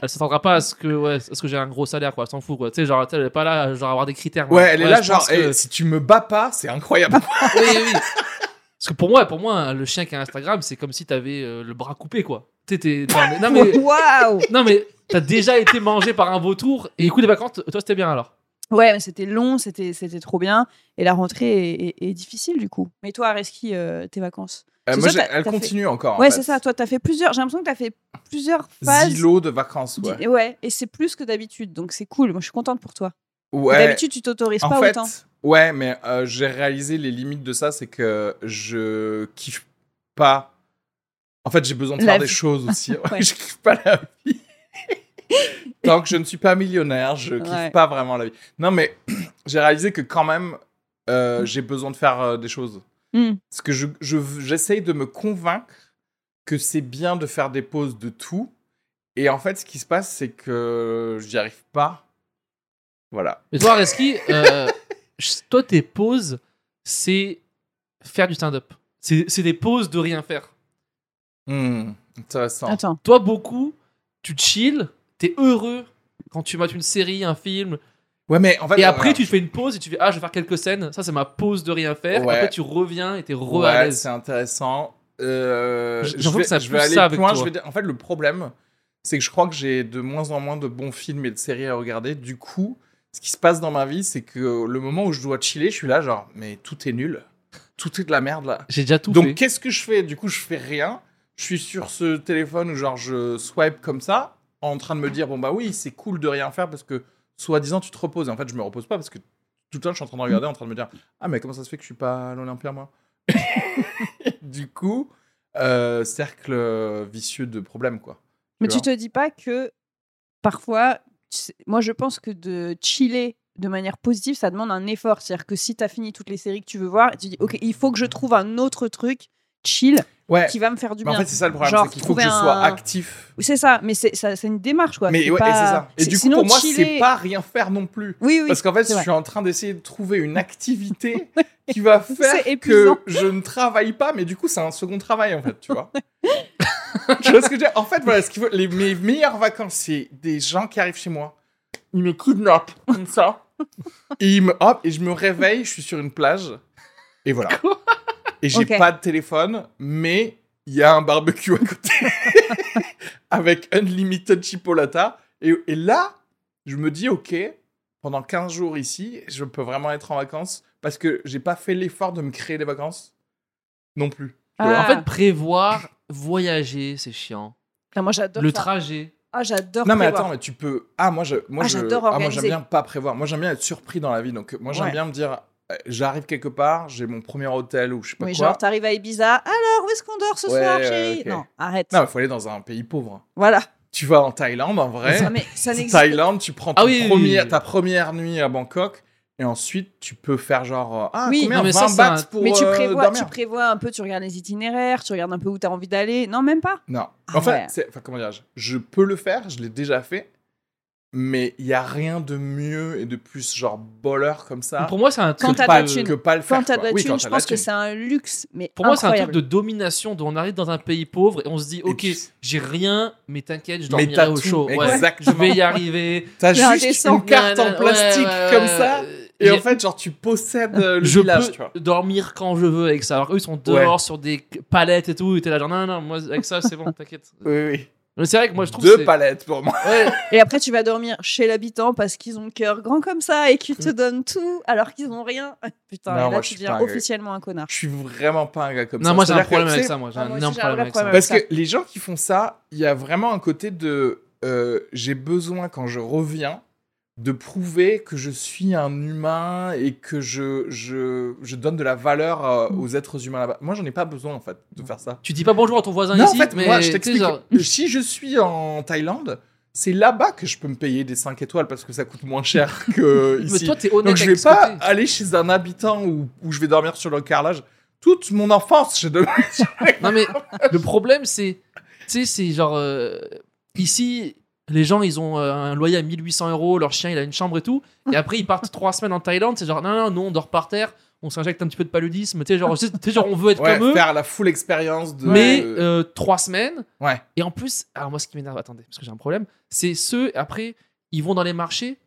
Elle s'attendra pas à ce que, ouais, à ce que j'ai un gros salaire, quoi. Elle s'en fout, quoi. Tu sais, genre, elle est pas là, genre, avoir des critères. Ouais, elle est là, genre, que- eh, si tu me bats pas, c'est incroyable. oui, oui, oui. Parce que pour moi, pour moi, le chien qui a Instagram, c'est comme si t'avais euh, le bras coupé, quoi. Tu sais, t'es- t'es- Non, mais. Waouh Non, mais t'as déjà été mangé par un vautour. Et écoute, les vacances, toi, c'était bien alors. Ouais, mais c'était long, c'était c'était trop bien. Et la rentrée est, est- est difficile du coup. Mais toi, Areski, euh, tes vacances? Euh, moi, ça, elle fait- continue encore. en Ouais, c'est ça. Toi, t'as fait plusieurs. J'ai l'impression que t'as fait plusieurs phases. Zilo de vacances, ouais. Ouais, et c'est plus que d'habitude. Donc c'est cool. Moi, je suis contente pour toi. Ouais. D'habitude, tu t'autorises pas fait, autant. ouais, mais euh, j'ai réalisé les limites de ça, c'est que je kiffe pas. En fait, j'ai besoin de La faire des choses aussi. Ouais. Je kiffe pas la vie. Tant que je ne suis pas millionnaire, je kiffe Ouais. pas vraiment la vie. Non, mais j'ai réalisé que quand même, euh, j'ai besoin de faire euh, des choses. Hmm. Parce que je, je- j'essaye de me convaincre que c'est bien de faire des pauses de tout. Et en fait, ce qui se passe, c'est que j'y arrive pas. Voilà. Mais toi, Reski, euh, toi, tes pauses, c'est faire du stand-up. C'est c'est des pauses de rien faire. Hmm, intéressant. Attends. Toi, beaucoup, tu chill, t'es heureux quand tu mates une série, un film, Ouais, mais en fait. et après voilà. tu te fais une pause et tu fais Ah, je vais faire quelques scènes. Ça, c'est ma pause de rien faire. Ouais. Après, tu reviens et t'es re à Ouais, l'aise. c'est intéressant. Euh, je vais, que ça je vais pousse aller ça plus loin. toi. Je vais dire- En fait, le problème, c'est que je crois que j'ai de moins en moins de bons films et de séries à regarder. Du coup, ce qui se passe dans ma vie, c'est que le moment où je dois chiller, je suis là, genre, mais tout est nul. Tout est de la merde là. J'ai déjà tout Donc, qu'est-ce que je fais? Du coup, je fais rien. Je suis sur ce téléphone où, genre, je swipe comme ça, en train de me dire, bon, bah oui, c'est cool de rien faire parce que, soi-disant, tu te reposes. Et en fait, je me repose pas parce que tout le temps, je suis en train de regarder, en train de me dire, ah, mais comment ça se fait que je suis pas à l'Olympia, moi? Du coup, euh, cercle vicieux de problèmes, quoi. Mais Tu te dis pas que parfois, moi je pense que de chiller de manière positive, ça demande un effort. C'est-à-dire que si tu as fini toutes les séries que tu veux voir, tu dis ok, il faut que je trouve un autre truc chill. Ouais. qui va me faire du Mais en bien. fait, c'est ça le problème, Genre, c'est qu'il faut que je sois un- actif. C'est ça, mais c'est ça- c'est une démarche quoi. Mais ouais, pas- et c'est ça. Et du coup, sinon, pour moi, chiller- c'est pas rien faire non plus. Oui, oui. Parce qu'en fait, je vrai. suis en train d'essayer de trouver une activité qui va faire que je ne travaille pas, mais du coup, c'est un second travail, en fait, tu vois. tu vois ce que je veux dire? En fait, voilà, ce qu'il faut, les, mes meilleures vacances, c'est des gens qui arrivent chez moi, ils me kidnappent, comme ça, et, ils me, hop, et je me réveille, je suis sur une plage, et voilà. Et j'ai pas de téléphone, mais il y a un barbecue à côté, avec unlimited chipolata, et, et là, je me dis, ok, pendant 15 jours ici, je peux vraiment être en vacances parce que j'ai pas fait l'effort de me créer des vacances non plus. Ah. En fait, prévoir, voyager, c'est chiant. Ah, moi j'adore Le ça. trajet. Ah, j'adore. Non mais prévoir. attends, mais tu peux. Ah moi je, moi Ah, je, j'adore ah moi j'aime bien pas prévoir. Moi j'aime bien être surpris dans la vie. Donc moi j'aime Ouais. bien me dire, j'arrive quelque part, j'ai mon premier hôtel ou je sais pas Oui, quoi. genre t'arrives à Ibiza. Alors où est-ce qu'on dort ce Ouais, soir, chérie. Non, arrête. Non, il faut aller dans un pays pauvre. Voilà. Tu vas en Thaïlande en vrai. Ça, mais ça n'existe Thaïlande, tu prends Ah oui, oui, premier- oui. ta première nuit à Bangkok et ensuite tu peux faire genre euh, ah Oui, combien non, mais 20 ça, un- pour Mais tu euh, prévois, tu prévois un peu, tu regardes les itinéraires, tu regardes un peu où t'as envie d'aller. Non, même pas. Non. Ah en fait, ouais. c'est- enfin, comment dirais-je? Je peux le faire, je l'ai déjà fait, mais il y a rien de mieux et de plus genre boleur comme ça Pour moi, c'est un Quand truc t'as pas, de que pas le faire. Quand t'as de quoi. la Oui, thune, quand je pense que c'est un luxe, mais Pour moi, c'est un truc de domination. dont on arrive dans un pays pauvre et on se dit, ok, puis- j'ai rien, mais t'inquiète, je dormirai au chaud. Ouais, exactement. je vais y arriver. T'as juste une carte en plastique ouais, ouais, comme ça. Et en fait, genre, tu possèdes euh, le je village, peux tu vois. dormir quand je veux avec ça. Alors eux, ils sont dehors sur des palettes et tout. Et t'es là, genre, non, non, non, moi, avec ça, c'est bon, t'inquiète. Oui, oui. Mais c'est vrai que moi, je trouve Deux palettes pour moi. Ouais, Et après, tu vas dormir chez l'habitant parce qu'ils ont le cœur grand comme ça et qu'ils Mm. te donnent tout alors qu'ils ont rien. Putain, Non, et moi, là, je tu suis deviens officiellement un connard. Je suis vraiment pas un gars comme ça. non, moi, j'ai un problème avec ça. Moi, j'ai un énorme j'ai un problème avec ça. Parce que les gens qui font ça, il y a vraiment un côté de euh, j'ai besoin quand je reviens de prouver que je suis un humain et que je, je, je donne de la valeur euh, Mm. aux êtres humains là-bas. Moi, j'en ai pas besoin en fait de faire ça. Tu dis pas bonjour à ton voisin non, ici, en fait, mais moi, je t'explique. Si je suis en Thaïlande, c'est là-bas que je peux me payer des 5 étoiles parce que ça coûte moins cher que Mais ici. toi, t'es honnête Donc je vais pas côté. aller chez un habitant où, où je vais dormir sur le carrelage. Toute mon enfance, j'ai dormi sur Non mais le problème c'est, tu sais, c'est genre euh, ici les gens ils ont euh, un loyer à 1800 euros, leur chien il a une chambre et tout, et après ils partent trois semaines en Thaïlande, c'est genre non non nous on dort par terre, on s'injecte un petit peu de paludisme, tu sais genre, genre on veut être Ouais, comme eux, faire la full expérience de. mais euh, trois semaines. Ouais. Et en plus, alors moi ce qui m'énerve, attendez, parce que j'ai un problème, c'est ceux après ils vont dans les marchés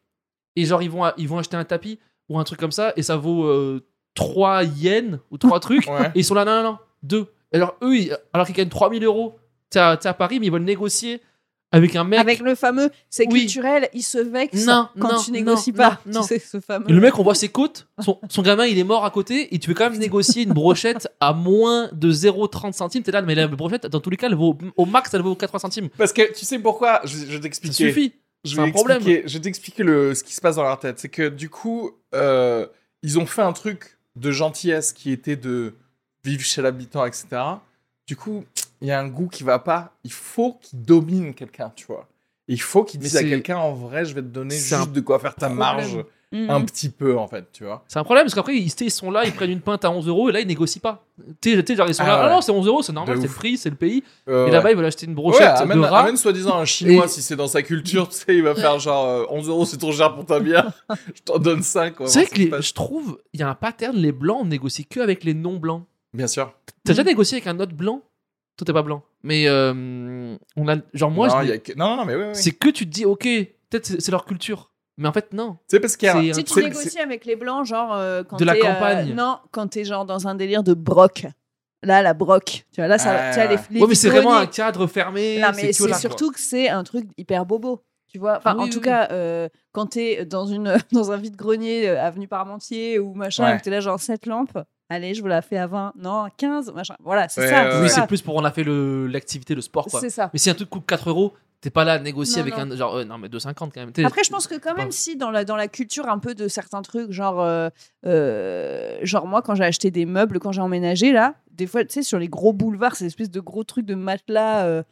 et genre ils vont ils vont acheter un tapis ou un truc comme ça et ça vaut euh, 3 yens ou trois trucs. Ouais. Et ils sont là, non, non, non, deux. Alors eux, ils- alors qu'ils gagnent 3000 euros, t'es à, t'es à Paris, mais ils veulent négocier avec un mec. Avec le fameux, c'est Oui. culturel, il se vexe Non, quand non, tu négocies non, pas. non, non. Tu sais, ce fameux. Et le mec, on voit ses côtes, son, son gamin, il est mort à côté, et tu veux quand même négocier une brochette à moins de 0,30 centimes. T'es là, mais la brochette, dans tous les cas, elle vaut, au max, elle vaut 80 centimes. Parce que tu sais pourquoi Je, je vais Ça suffit. Je C'est vais un problème. Je vais t'expliquer ce qui se passe dans leur tête. C'est que du coup, euh, ils ont fait un truc de gentillesse qui était de vivre chez l'habitant, etc. Du coup, il y a un goût qui va pas. Il faut qu'ils dominent quelqu'un, tu vois. Il faut qu'ils Mais disent à quelqu'un en vrai, je vais te donner juste un de quoi faire ta problème. marge Mhm. un petit peu, en fait, tu vois. C'est un problème parce qu'après ils, ils sont là, ils prennent une pinte à 11 euros et là ils négocient pas. Tu sais, ils sont Ah là, ah ouais. non, c'est 11 euros, c'est normal, c'est le prix, c'est le pays. Euh, Et ouais. là-bas ils veulent acheter une Ouais, brochette amène, de rat. amène soi-disant un chinois Et- si c'est dans sa culture, tu sais, il va faire genre euh, 11 euros, c'est trop cher pour ta bière, je t'en donne 5. C'est vrai que les- je trouve, il y a un pattern, les blancs, on négocie que avec les non-blancs. Bien sûr. T'as déjà négocié avec un autre blanc? Toi, t'es pas blanc. Mais euh, on a, genre moi, non, je y a que- non, non, mais oui, oui. c'est que tu te dis, ok, peut-être c'est c'est leur culture. Mais en fait, non. C'est parce qu'il y a. c'est un- un Tu c'est- négocies avec les blancs, genre euh, quand De la t'es, euh, campagne. non, quand t'es genre dans un délire de broc. Là, la broc. Tu vois, là, ça, Ah, tu vois, les, ouais. les ouais, mais c'est vraiment un cadre fermé. Non, mais que c'est là, surtout que c'est un truc hyper bobo. Tu vois, enfin, Ah oui, en tout oui, cas, euh, quand t'es dans, une, dans un vide-grenier, euh, avenue Parmentier ou machin, Ouais. où t'es là, genre, cette lampe, allez, je vous la fais à 20, non, 15, machin. Voilà, c'est Ouais, ça. ouais, Oui, ça. c'est plus pour on a fait le- l'activité, le sport, quoi. C'est ça. Mais si un truc coûte 4 euros, t'es pas là à négocier Non, avec non. un. Genre, euh, non, mais 2,50 quand même. Après, je pense que quand même, pas- si dans la, dans la culture un peu de certains trucs, genre, euh, euh, genre moi, quand j'ai acheté des meubles, quand j'ai emménagé, là, des fois, tu sais, sur les gros boulevards, ces espèces de gros trucs de matelas,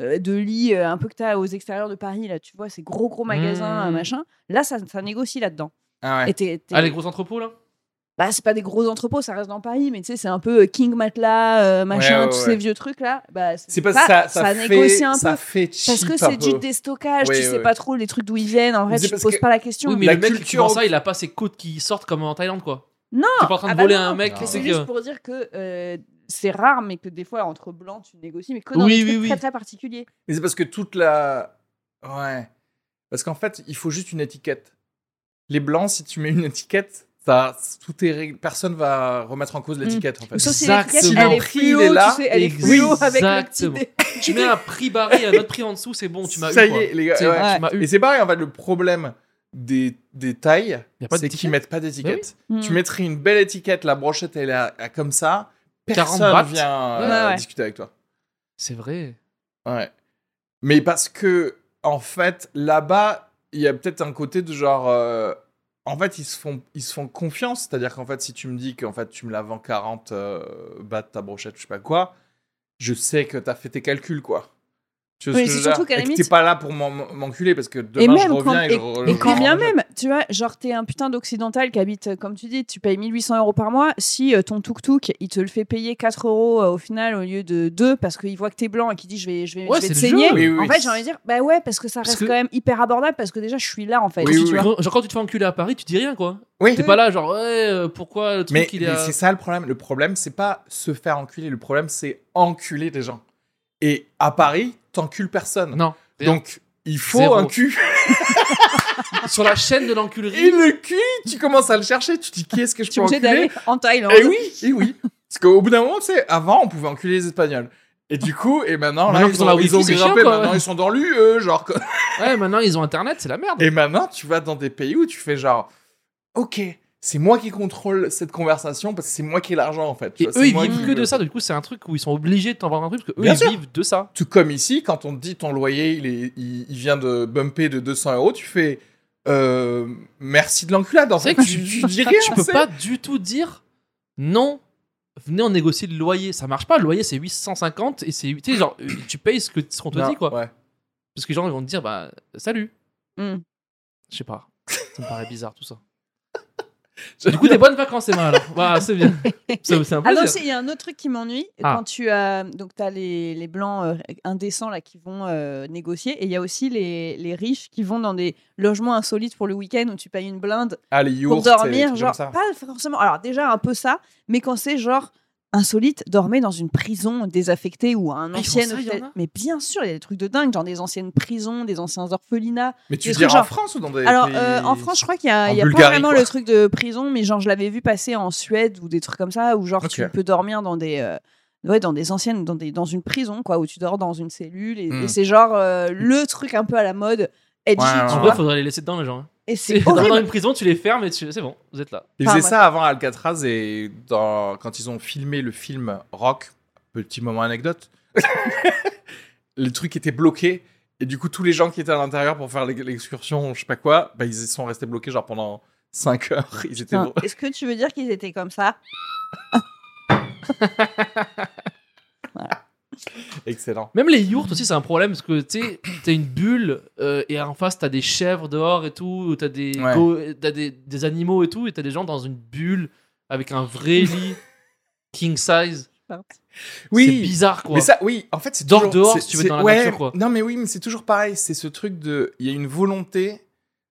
de lits, un peu que tu as aux extérieurs de Paris, là, tu vois, ces gros, gros magasins, Mmh. machin, là, ça, ça négocie là-dedans. Ah ouais. Et Ah, les gros entrepôts, là? Bah, c'est pas des gros entrepôts, ça reste dans Paris, mais tu sais, c'est un peu euh, King Matelas, euh, machin, Ouais, ouais, tous ouais. ces vieux trucs là. Bah, C'est parce que ça, ça, fait, négocie un ça peu. fait Parce que c'est du déstockage, Ouais, tu sais pas trop les trucs d'où ils viennent. En vrai, tu te poses que- pas la question. Oui, mais La le mec qui culture- prend ça, il a pas ses côtes qui sortent comme en Thaïlande, quoi. Non, T'es pas en train de ah bah voler non, un mec, c'est juste que. pour dire que euh, c'est rare, mais que des fois, entre blancs, tu négocies, mais que dans Oui, des oui, trucs oui. très très particuliers. Mais c'est parce que toute la. Ouais. Parce qu'en fait, il faut juste une étiquette. Les blancs, si tu mets une étiquette, tout est personne va remettre en cause l'étiquette en fait. Sauf si Exactement. l'étiquette, elle est Le prix, il fluo, est là. tu sais, elle est Exactement. fluo avec le petit dé. Tu mets un prix barré, un autre prix en dessous, c'est bon, tu m'as eu. Ça y est, les gars. Ouais. tu m'as eu. Et c'est pareil en fait, le problème des, des tailles, Y a pas c'est qu'ils mettent pas d'étiquette. Tu mettrais une belle étiquette, la brochette elle est à- à comme ça, 40 personne vient euh, Ouais, ouais. discuter avec toi. C'est vrai. Ouais. Mais parce que, en fait, là-bas, il y a peut-être un côté de genre. En fait, ils se font, ils se font confiance. C'est-à-dire qu'en fait, si tu me dis qu'en fait, tu me la vends 40 euh, bahts ta brochette, je sais pas quoi, je sais que t'as fait tes calculs, quoi. Tu vois Oui, c'est je surtout qu'à la Et limite- t'es pas là pour m'en- m'enculer parce que Et demain, je même reviens quand, et, et, je. et re- je quand bien même, tu vois, genre t'es un putain d'occidental qui habite, comme tu dis, tu payes 1800 euros par mois. Si euh, ton tuk-tuk, il te le fait payer 4 euros euh, au final au lieu de 2 parce qu'il voit que t'es blanc et qu'il dit je vais, je vais, Ouais, je vais te saigner. jeu. Oui, oui, en fait, j'ai envie de dire, bah ouais, parce que ça Parce reste que- quand même hyper abordable parce que déjà je suis là en fait. Oui, tu oui, vois. Quand- Genre quand tu te fais enculer à Paris, tu dis rien, quoi. Oui, T'es pas là, genre, ouais, euh, pourquoi le truc mais, il est. mais c'est ça le problème. Le problème, c'est pas se faire enculer. Le problème, c'est enculer des gens. Et à Paris, t'encules personne. Non. rien. Donc, il faut Zéro. un cul. Sur la chaîne de Et l'enculerie. le cul, tu commences à le chercher. Tu te dis, qui est-ce que je Tu es peux obligé enculer d'aller en Thaïlande. Et oui, et oui. Parce qu'au bout d'un moment, tu sais, avant, on pouvait enculer les Espagnols. Et du coup, et maintenant, là, Maintenant ils, ont ont, ils grimpé, chiant, quoi, maintenant ouais. ils sont dans l'UE, genre. quoi. Ouais, maintenant ils ont internet, c'est la merde. Et maintenant, tu vas dans des pays où tu fais genre, ok, c'est moi qui contrôle cette conversation parce que c'est moi qui ai l'argent en fait. Et vois, eux, ils vivent que le- de ça. Du coup, c'est un truc où ils sont obligés de t'en vendre un truc parce que eux, Bien ils sûr. vivent de ça. Tout comme ici, quand on te dit ton loyer, il, est, il, il vient de bumper de 200 euros, tu fais euh, merci de l'enculade. En C'est fait, que tu, tu- tu dis rien. Tu peux pas du tout dire non. Venez on négocie le loyer, ça marche pas. Le loyer c'est 850 et c'est tu sais genre euh, tu payes ce que ce qu'on te Non, dit quoi. ouais. Parce que les gens ils vont te dire bah salut. Hmm. Je sais pas. Ça me paraît bizarre tout ça. Du coup des bonnes vacances Emma alors. Voilà, c'est bien. C'est c'est un Ah plaisir. si, il y a un autre truc qui m'ennuie. Ah. Quand tu as. Donc, tu as les, les blancs euh, indécents là, qui vont euh, négocier. Et il y a aussi les, les riches qui vont dans des logements insolites pour le week-end où tu payes une blinde Ah, les pour yourts, c'est des dormir. trucs Genre, comme ça. pas forcément. Alors, déjà, un peu ça. Mais quand c'est genre. Insolite, dormez dans une prison désaffectée ou un Ah, ancien Mais bien sûr, il y a des trucs de dingue, genre des anciennes prisons, des anciens orphelinats. Mais tu veux dire en France ou dans des Alors, pays- euh, en France, je crois qu'il y a, y pas vraiment quoi. le truc de prison, mais genre, je l'avais vu passer en Suède ou des trucs comme ça, où genre, tu peux dormir dans des. euh, Ouais, dans des anciennes, dans, des, dans une prison, quoi, où tu dors dans une cellule. Et, Hmm. et c'est genre euh, le truc un peu à la mode, edgy, Ouais, tu ouais, vois. vrai, faudrait les laisser dedans les gens. hein. Et C'est c'est dans horrible. une prison, tu les fermes et tu... c'est bon, vous êtes là. Ils faisaient ça avant Alcatraz et dans... quand ils ont filmé le film Rock, petit moment anecdote, le truc était bloqué et du coup tous les gens qui étaient à l'intérieur pour faire l'ex- l'excursion, je sais pas quoi, bah, ils sont restés bloqués genre pendant 5 heures. Ils étaient Est-ce que tu veux dire qu'ils étaient comme ça? excellents. Même les yourtes aussi, c'est un problème parce que tu sais, t'as une bulle euh, et en face t'as des chèvres dehors et tout, ou t'as des, Ouais. go- t'as des, des animaux et tout, et t'as des gens dans une bulle avec un vrai lit king size. C'est bizarre quoi. Mais ça, oui, en fait, c'est Dors toujours- dehors c'est- si tu veux c'est- dans la ouais, nature, quoi. Non, mais oui, mais c'est toujours pareil. C'est ce truc de, il y a une volonté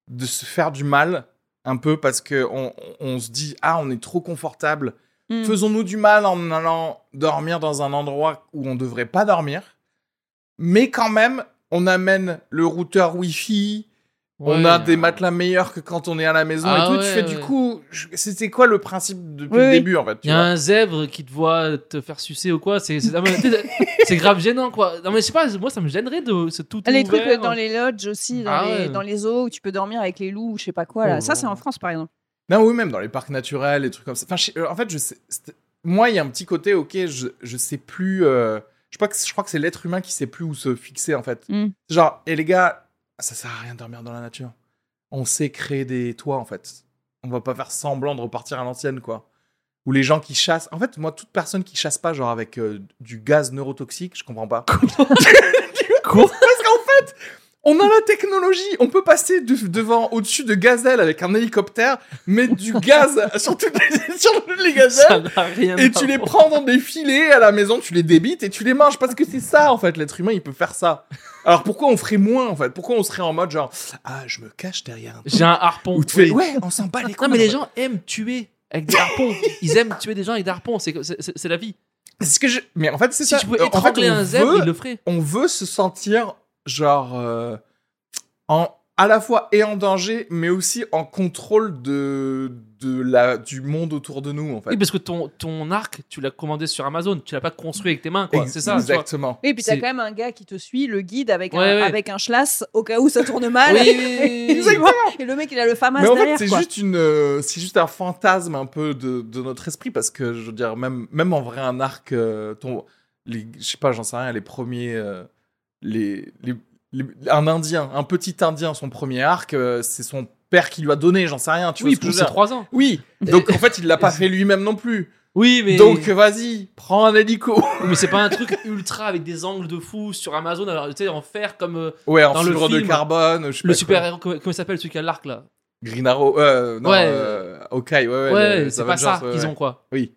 de se faire du mal un peu parce que on, on se dit ah on est trop confortable. Hmm. Faisons-nous du mal en allant dormir dans un endroit où on devrait pas dormir. Mais quand même, on amène le routeur Wi-Fi. on a des euh, matelas meilleurs que quand on est à la maison Ah et tout. ouais, tu fais du coup, je- c'était quoi le principe depuis le début en fait Il y a un zèbre qui te voit te faire sucer ou quoi, c'est ah, grave gênant quoi. Non mais je sais pas, moi ça me gênerait de se tout Les ouvert. trucs dans les lodges aussi, dans, Ah les, ouais. dans les zoos où tu peux dormir avec les loups ou je sais pas quoi. Là. Oh ça, c'est en France par exemple. Non, oui, même dans les parcs naturels, les trucs comme ça. Enfin, je- euh, en fait, je sais, moi, il y a un petit côté, ok, je, je sais plus. euh, je, crois que, je crois que c'est l'être humain qui sait plus où se fixer, en fait. Mm. Genre, et les gars, ça sert à rien de dormir dans la nature. On sait créer des toits, en fait. On va pas faire semblant de repartir à l'ancienne, quoi. Ou les gens qui chassent. En fait, moi, toute personne qui chasse pas, genre avec euh, du gaz neurotoxique, je comprends pas. Quoi? Parce qu'en fait, On a la technologie, on peut passer de- devant, au-dessus de gazelles avec un hélicoptère, mettre du gaz sur toutes les, sur toutes les Ça gazelles, n'a rien et tu les prends dans des filets à la maison, tu les débites et tu les manges, parce que c'est ça, en fait, l'être humain, il peut faire ça. Alors pourquoi on ferait moins, en fait? Pourquoi on serait en mode genre, ah, je me cache derrière un J'ai un harpon. Ou tu fais, ouais, on s'en bat les couilles. Non, mais les gens aiment tuer avec des harpons. Ils aiment tuer des gens avec des harpons. C'est la vie. C'est ce que je... Mais en fait, c'est Si ça. tu peux Euh, en fait, étrangler un zèbre, veut- il le ferait. on veut se sentir genre euh, en à la fois et en danger, mais aussi en contrôle de, de la du monde autour de nous en fait. Oui, parce que ton, ton arc, tu l'as commandé sur Amazon. Tu l'as pas construit avec tes mains, quoi. C'est ça. Exactement. Oui, puis t'as quand même un gars qui te suit, le guide avec, Ouais, un, ouais. avec un schlass au cas où ça tourne mal. Oui. Exactement. Et le mec, il a le famas Mais en fait, c'est quoi. juste une, euh, c'est juste un fantasme un peu de, de notre esprit parce que je veux dire même même en vrai un arc, euh, ton, les, je sais pas, j'en sais rien, les premiers, euh, les, les, les- un Indien, un petit Indien, son premier arc, euh, c'est son père qui lui a donné, j'en sais rien, tu Oui, vois ce que pour je ses veux dire. trois ans. Oui, donc en fait il l'a pas fait lui-même non plus. Oui, mais. Donc vas-y, prends un hélico. Mais c'est pas un truc ultra avec des angles de fou sur Amazon, alors, tu sais, en fer comme euh, Ouais, en Dans le de carbone, je sais le super-héros, comment, il s'appelle, celui qui a l'arc là? Green Arrow, euh, non, Ouais. euh, Hawkeye, ouais, ouais. Ouais, c'est pas ça qu'ils ouais. ont quoi. Oui.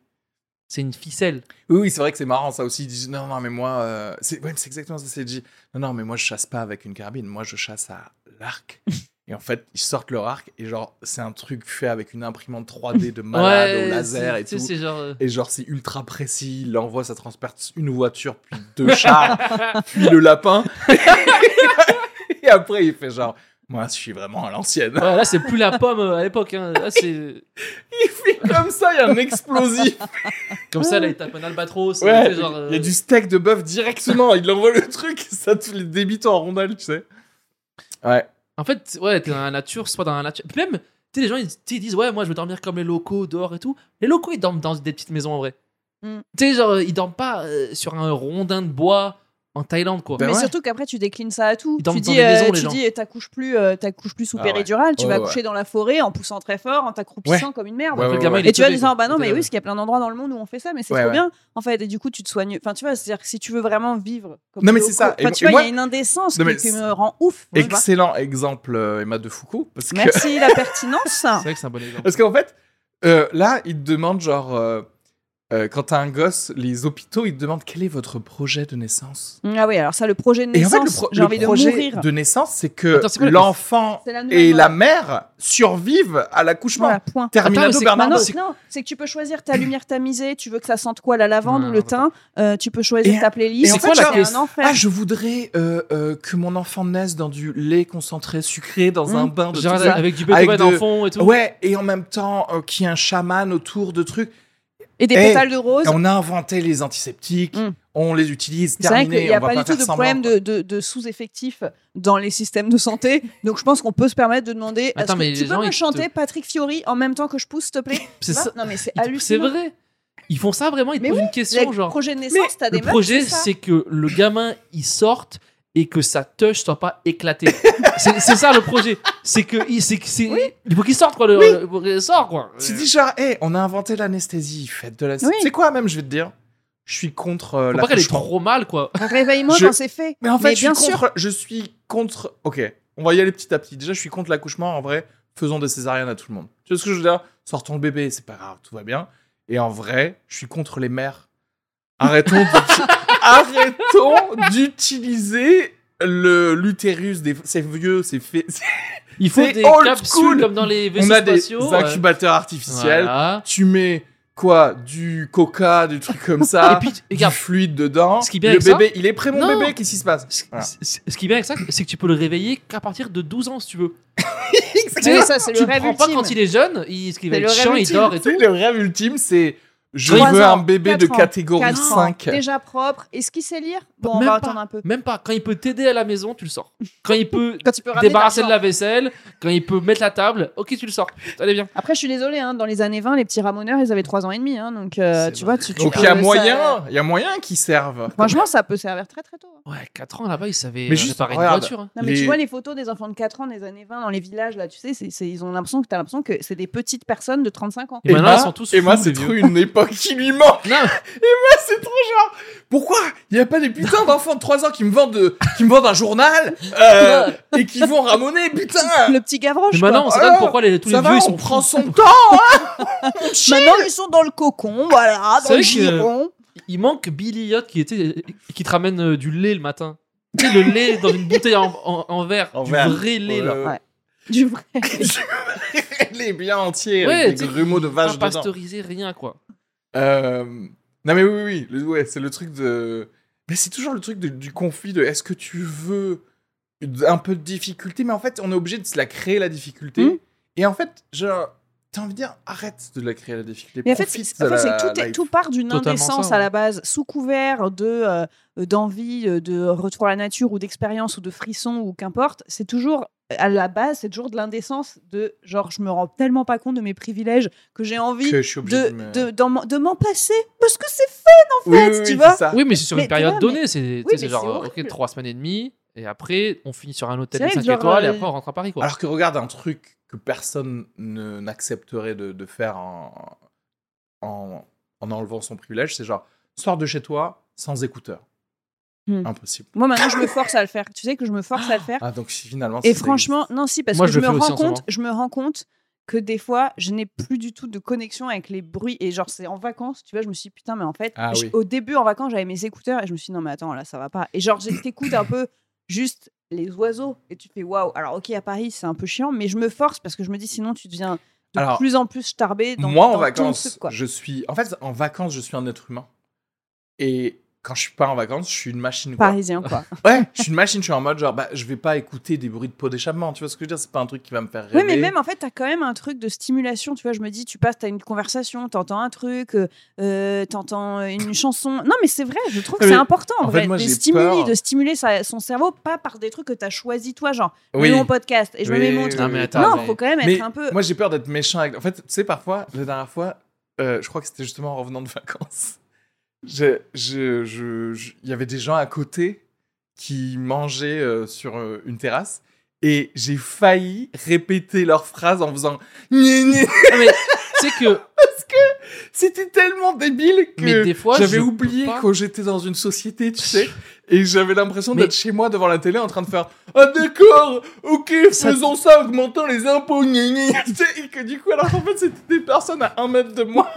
C'est une ficelle. Oui, oui, c'est vrai que c'est marrant, ça aussi. Ils disent non, non, mais moi, euh, c'est ouais, exactement ça, c'est dit. Non, non, mais moi, je chasse pas avec une carabine, moi, je chasse à l'arc. et en fait, ils sortent leur arc, et genre, c'est un truc fait avec une imprimante 3D de malade ouais, au laser et tout. Genre. euh, Et genre, c'est ultra précis. Il l'envoie, ça transperce une voiture, puis deux chars, puis le lapin. et après, il fait genre, moi, je suis vraiment à l'ancienne. Ouais, là, c'est plus la pomme euh, à l'époque. Hein. Là, c'est Il fait comme ça, il y a un explosif. comme ça, là, il tape un albatros. Ouais, genre, il y a euh, du steak de bœuf directement. Il envoie le truc, ça te les débite en rondelles, tu sais. Ouais. En fait, ouais, t'es dans la nature, c'est pas dans la nature. Puis même, tu sais, les gens, ils disent, ouais, moi, je veux dormir comme les locaux, dehors et tout. Les locaux, ils dorment dans des petites maisons en vrai. Mm. Tu sais, genre, ils dorment pas euh, sur un rondin de bois en Thaïlande, quoi. Ben mais ouais. surtout qu'après tu déclines ça à tout. Tu dis, maisons, euh, tu gens. dis, t'accouches plus, euh, t'accouches plus sous Ah ouais. péridurale, tu Ouais, vas ouais. accoucher dans la forêt en poussant très fort, en t'accroupissant comme une merde. Gamin, Et tu vas dire, quoi. bah non, mais oui, parce qu'il y a plein d'endroits dans le monde où on fait ça, mais c'est trop bien, en fait. Et du coup, tu te soignes. Enfin, tu vois, c'est-à-dire que si tu veux vraiment vivre comme Non, mais c'est ça. Enfin, tu vois, il y a une indécence qui, c'est- me rend ouf. Excellent exemple, euh, Emma de Foucault. Parce que- Merci la pertinence. C'est vrai que c'est un bon exemple. Parce qu'en fait, euh, là, il te demande genre. Euh, quand t'as un gosse, les hôpitaux, ils te demandent quel est votre projet de naissance? Ah oui, alors ça, le projet de Et en fait, le, naissance, pro- j'ai le envie de projet mourir. de naissance, c'est que la- l'enfant la et la mère survivent à l'accouchement. Voilà, point. Terminado Bernardo. Non, c'est- non, c'est que tu peux choisir ta lumière tamisée, tu veux que ça sente quoi, la lavande ou le thym, euh, tu peux choisir Et- ta playlist. C'est quoi enfer. Ah, je voudrais euh, euh, que mon enfant naisse dans du lait concentré sucré, dans Mm. un bain de Genre, tout ça. avec du Avec Beethoven de- en fond et tout. Ouais, et en même temps, qu'il y ait un chaman autour de trucs. Et des pétales de rose. On a inventé les antiseptiques, Mm. on les utilise, C'est vrai terminé, qu'il n'y a pas pas du tout de problème de, de- de sous-effectifs dans les systèmes de santé. Donc je pense qu'on peut se permettre de demander Attends, est-ce que mais tu peux gens, me te- chanter Patrick Fiori en même temps que je pousse, s'il te plaît? C'est ça. Non, mais c'est C'est hallucinant. vrai. Ils font ça vraiment, ils te Mais posent oui, une question, Le genre. projet de naissance, t'as des Le projet, c'est c'est que le gamin, il sorte et que sa touche soit pas éclatée. c'est c'est ça le projet. C'est que c'est, c'est- il faut qu'il sorte, quoi. Le, le- faut qu'il sorte, quoi. Tu dis genre, hé, on a inventé l'anesthésie, faites de la. Oui. C'est quoi même, je vais te dire Je suis contre euh, Faut pas qu'elle l'accouchement. trop mal, quoi. Réveille-moi Je- quand c'est fait. Mais en fait, Mais je, bien suis sûr. contre, je suis contre. Ok, on va y aller petit à petit. Déjà, je suis contre l'accouchement. En vrai, faisons des césariennes à tout le monde. Tu vois ce que je veux dire? Sortons le bébé, c'est pas grave, tout va bien. Et en vrai, je suis contre les mères. Arrêtons d'uti- Arrêtons d'utiliser le l'utérus des c'est vieux, c'est fait. Il faut des old capsules school. comme dans les vaisseaux On a des spatiaux. ouais. incubateurs artificiels. Voilà. Tu mets quoi? Du coca, du truc comme ça. Et puis, du regarde, fluide dedans. Ce qui est bien le avec ça- bébé, il est prêt mon Non. bébé, qu'est-ce qui se passe? Ce, Voilà. ce- ce qui est bien avec ça, c'est que tu peux le réveiller qu'à partir de 12 ans, si tu veux. Ça, c'est tu le le rêve prends pas ultime. quand il est jeune, il, ce qui va être chiant, il ultime. dort et tout. Le rêve ultime, c'est je veux ans, un bébé de ans, catégorie quatre ans. 5. Déjà propre. Est-ce qu'il sait lire? Bon, on Même va pas. attendre un peu. Même pas. Quand il peut t'aider à la maison, tu le sors. Quand il peut Quand tu peux débarrasser de la vaisselle, quand il peut mettre la table, ok, tu le sors. Allez, viens. Après, je suis désolée, hein, dans les années 20, les petits ramoneurs, ils avaient 3 ans et demi. hein, donc, euh, tu vois, tu, tu Donc il y a moyen, il y a moyen qu'ils servent. Franchement, ça peut servir très très tôt. hein. Ouais, 4 ans là-bas, il savait Mais euh, juste, réparer une regarde. voiture. hein. Non, mais Les- tu vois les photos des enfants de 4 ans des années 20 dans les villages, là, tu sais, ils ont l'impression que t'as l'impression que c'est des petites personnes de 35 ans. Et maintenant, Emma- ils sont tous Emma, fous, c'est une époque qui lui manque. Non, c'est trop genre. Pourquoi il n'y a pas des putains d'enfants de 3 ans qui me vendent, de- qui me vendent un journal euh, et qui vont ramoner, putain Le petit Gavroche. Mais maintenant, on pas pourquoi les, tous les Ça va, vieux ils on sont prend fous. son temps hein Maintenant, ils sont dans le cocon, voilà, dans le giron. Il manque Billy Elliot qui était qui te ramène euh, du lait le matin. Tu sais, le lait dans une bouteille en, en- en verre, En du verre. vrai lait là. Euh, Ouais. Du vrai. Les bien entiers, Ouais, avec tu des sais, grumeaux de Pas vache dedans. pasteurisé, rien quoi. Euh, Non mais oui, oui, oui, le- ouais, c'est le truc de... Mais c'est toujours le truc de- du conflit de est-ce que tu veux un peu de difficulté, mais en fait, on est obligé de se la créer, la difficulté. Mm. Et en fait, genre, t'as envie de dire, arrête de la créer, la difficulté. Mais en fait, c'est en tout, est- life. tout part d'une indécence ça, à la base, sous couvert de euh, d'envie euh, de retour à la nature ou d'expérience ou de frisson ou qu'importe. C'est toujours à la base, c'est toujours de l'indécence de genre je me rends tellement pas compte de mes privilèges que j'ai envie que de de, m'en- de m'en passer parce que c'est Oui, fait, oui, oui, tu vois. ça. Oui, mais c'est sur Mais une période vois, donnée. C'est mais genre, ok, trois semaines et demie. Et après, on finit sur un hôtel C'est de vrai 5 que genre, étoiles et après on rentre à Paris quoi. Alors que regarde un truc que personne ne- n'accepterait de, de faire en, en, en enlevant son privilège, c'est genre, sors de chez toi sans écouteurs. Hmm. Impossible. Moi maintenant je me force à le faire. Tu sais que je me force à le faire. Ah, donc si finalement... Et ça franchement, non, si, parce Moi, que je me rends compte, je me rends compte que des fois, je n'ai plus du tout de connexion avec les bruits. Et genre, c'est en vacances, tu vois, je me suis dit, putain, mais en fait, Ah je- oui. au début, en vacances, j'avais mes écouteurs et je me suis dit, non, mais attends, là, ça va pas. Et genre, t'écoutes un peu juste les oiseaux et tu fais, waouh. Alors, ok, à Paris, c'est un peu chiant, mais je me force parce que je me dis, sinon, tu deviens de Alors, plus en plus starbé dans Moi, dans en vacances, truc, quoi. je suis... En fait, en vacances, je suis un être humain. Et quand je suis pas en vacances, je suis une machine. quoi. Parisien, quoi. Ouais, je suis une machine, je suis en mode genre, bah, je vais pas écouter des bruits de pot d'échappement, tu vois ce que je veux dire? C'est pas un truc qui va me faire rêver. Oui, mais même en fait, t'as quand même un truc de stimulation. Tu vois, je me dis, tu passes, t'as une conversation, t'entends un truc, euh, euh, t'entends une chanson. Non, mais c'est vrai, je trouve que c'est important en en fait, moi, de, j'ai stimuler, peur. de stimuler sa- son cerveau, pas par des trucs que t'as choisi toi, genre, Oui. mets mon podcast et je me Oui, mets mon truc. Non, mais attends, non, faut quand même Mais être un peu. moi, j'ai peur d'être méchant avec. En fait, tu sais, parfois, la dernière fois, euh, je crois que c'était justement en revenant de vacances. Il y avait des gens à côté qui mangeaient euh, sur euh, une terrasse et j'ai failli répéter leurs phrases en faisant. Gné. Non, mais tu sais que C'était tellement débile que j'avais oublié que j'étais dans une société, tu sais, et j'avais l'impression d'être chez moi devant la télé en train de faire Ah d'accord, ok, Ça- faisons ça, augmentons les impôts, gna, et que du coup, alors qu'en fait, c'était des personnes à un mètre de moi.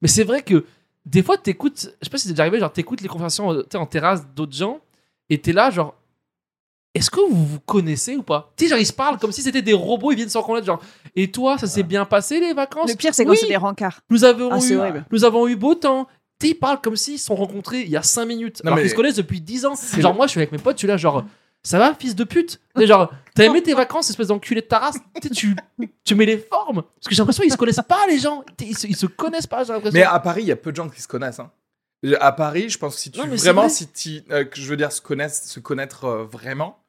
Mais c'est vrai que des fois, t'écoutes, je sais pas si c'est déjà arrivé, genre t'écoutes les conversations euh, tu en terrasse d'autres gens et t'es là, genre, est-ce que vous vous connaissez ou pas? Tu sais, genre ils se parlent comme si c'était des robots, ils viennent s'en connaître, genre, et toi, ça s'est bien passé les vacances? Le pire, c'est quand Oui, c'est des rencarts. Nous avons, Ah, c'est eu, horrible. nous avons eu beau temps. Tu sais, ils parlent comme s'ils se sont rencontrés il y a 5 minutes. Non, alors mais- qu'ils se connaissent depuis 10 ans. Genre, le- moi, je suis avec mes potes, je suis là, genre, ça va, fils de pute Genre, t'as aimé tes vacances, espèce d'enculé de ta race Tu tu, mets les formes. Parce que j'ai l'impression qu'ils se connaissent pas, les gens. Ils se, ils se connaissent pas, j'ai l'impression. Mais à Paris, il y a peu de gens qui se connaissent. hein. À Paris, je pense que si tu Non, vraiment, vrai. si tu, euh, je veux dire, se connaissent, se connaître euh, vraiment,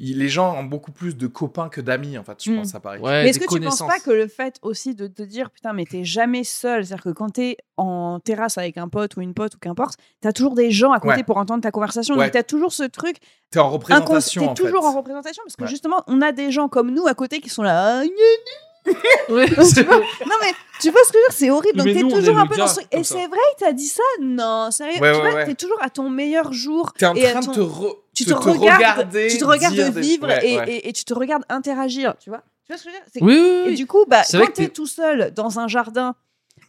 les gens ont beaucoup plus de copains que d'amis, en fait, je Mm. pense, à Paris. Ouais, Mais est-ce que tu penses connaissances. pas que le fait aussi de te dire putain mais t'es jamais seul, c'est-à-dire que quand t'es en terrasse avec un pote ou une pote ou qu'importe, t'as toujours des gens à côté Ouais. pour entendre ta conversation, Ouais. donc t'as toujours ce truc T'es en incons- représentation, t'es en toujours fait. en représentation parce que Ouais. justement on a des gens comme nous à côté qui sont là. Ah, gna, Ouais, Tu c'est- vois Non mais tu vois ce que je veux dire, c'est horrible. Donc Mais t'es toujours un peu dans ce Et ça. c'est vrai, il t'a dit ça? Non, sérieux. Ouais, tu ouais, vois, ouais. t'es toujours à ton meilleur jour. T'es en et train de ton- te, re- tu te- te, te regardes, tu te regardes dire des- vivre Ouais, et, ouais. et- et tu te regardes interagir. Tu vois? Tu vois ce que je veux dire? C'est- Oui, oui, Et du coup, bah, quand que t'es t'es- tout seul dans un jardin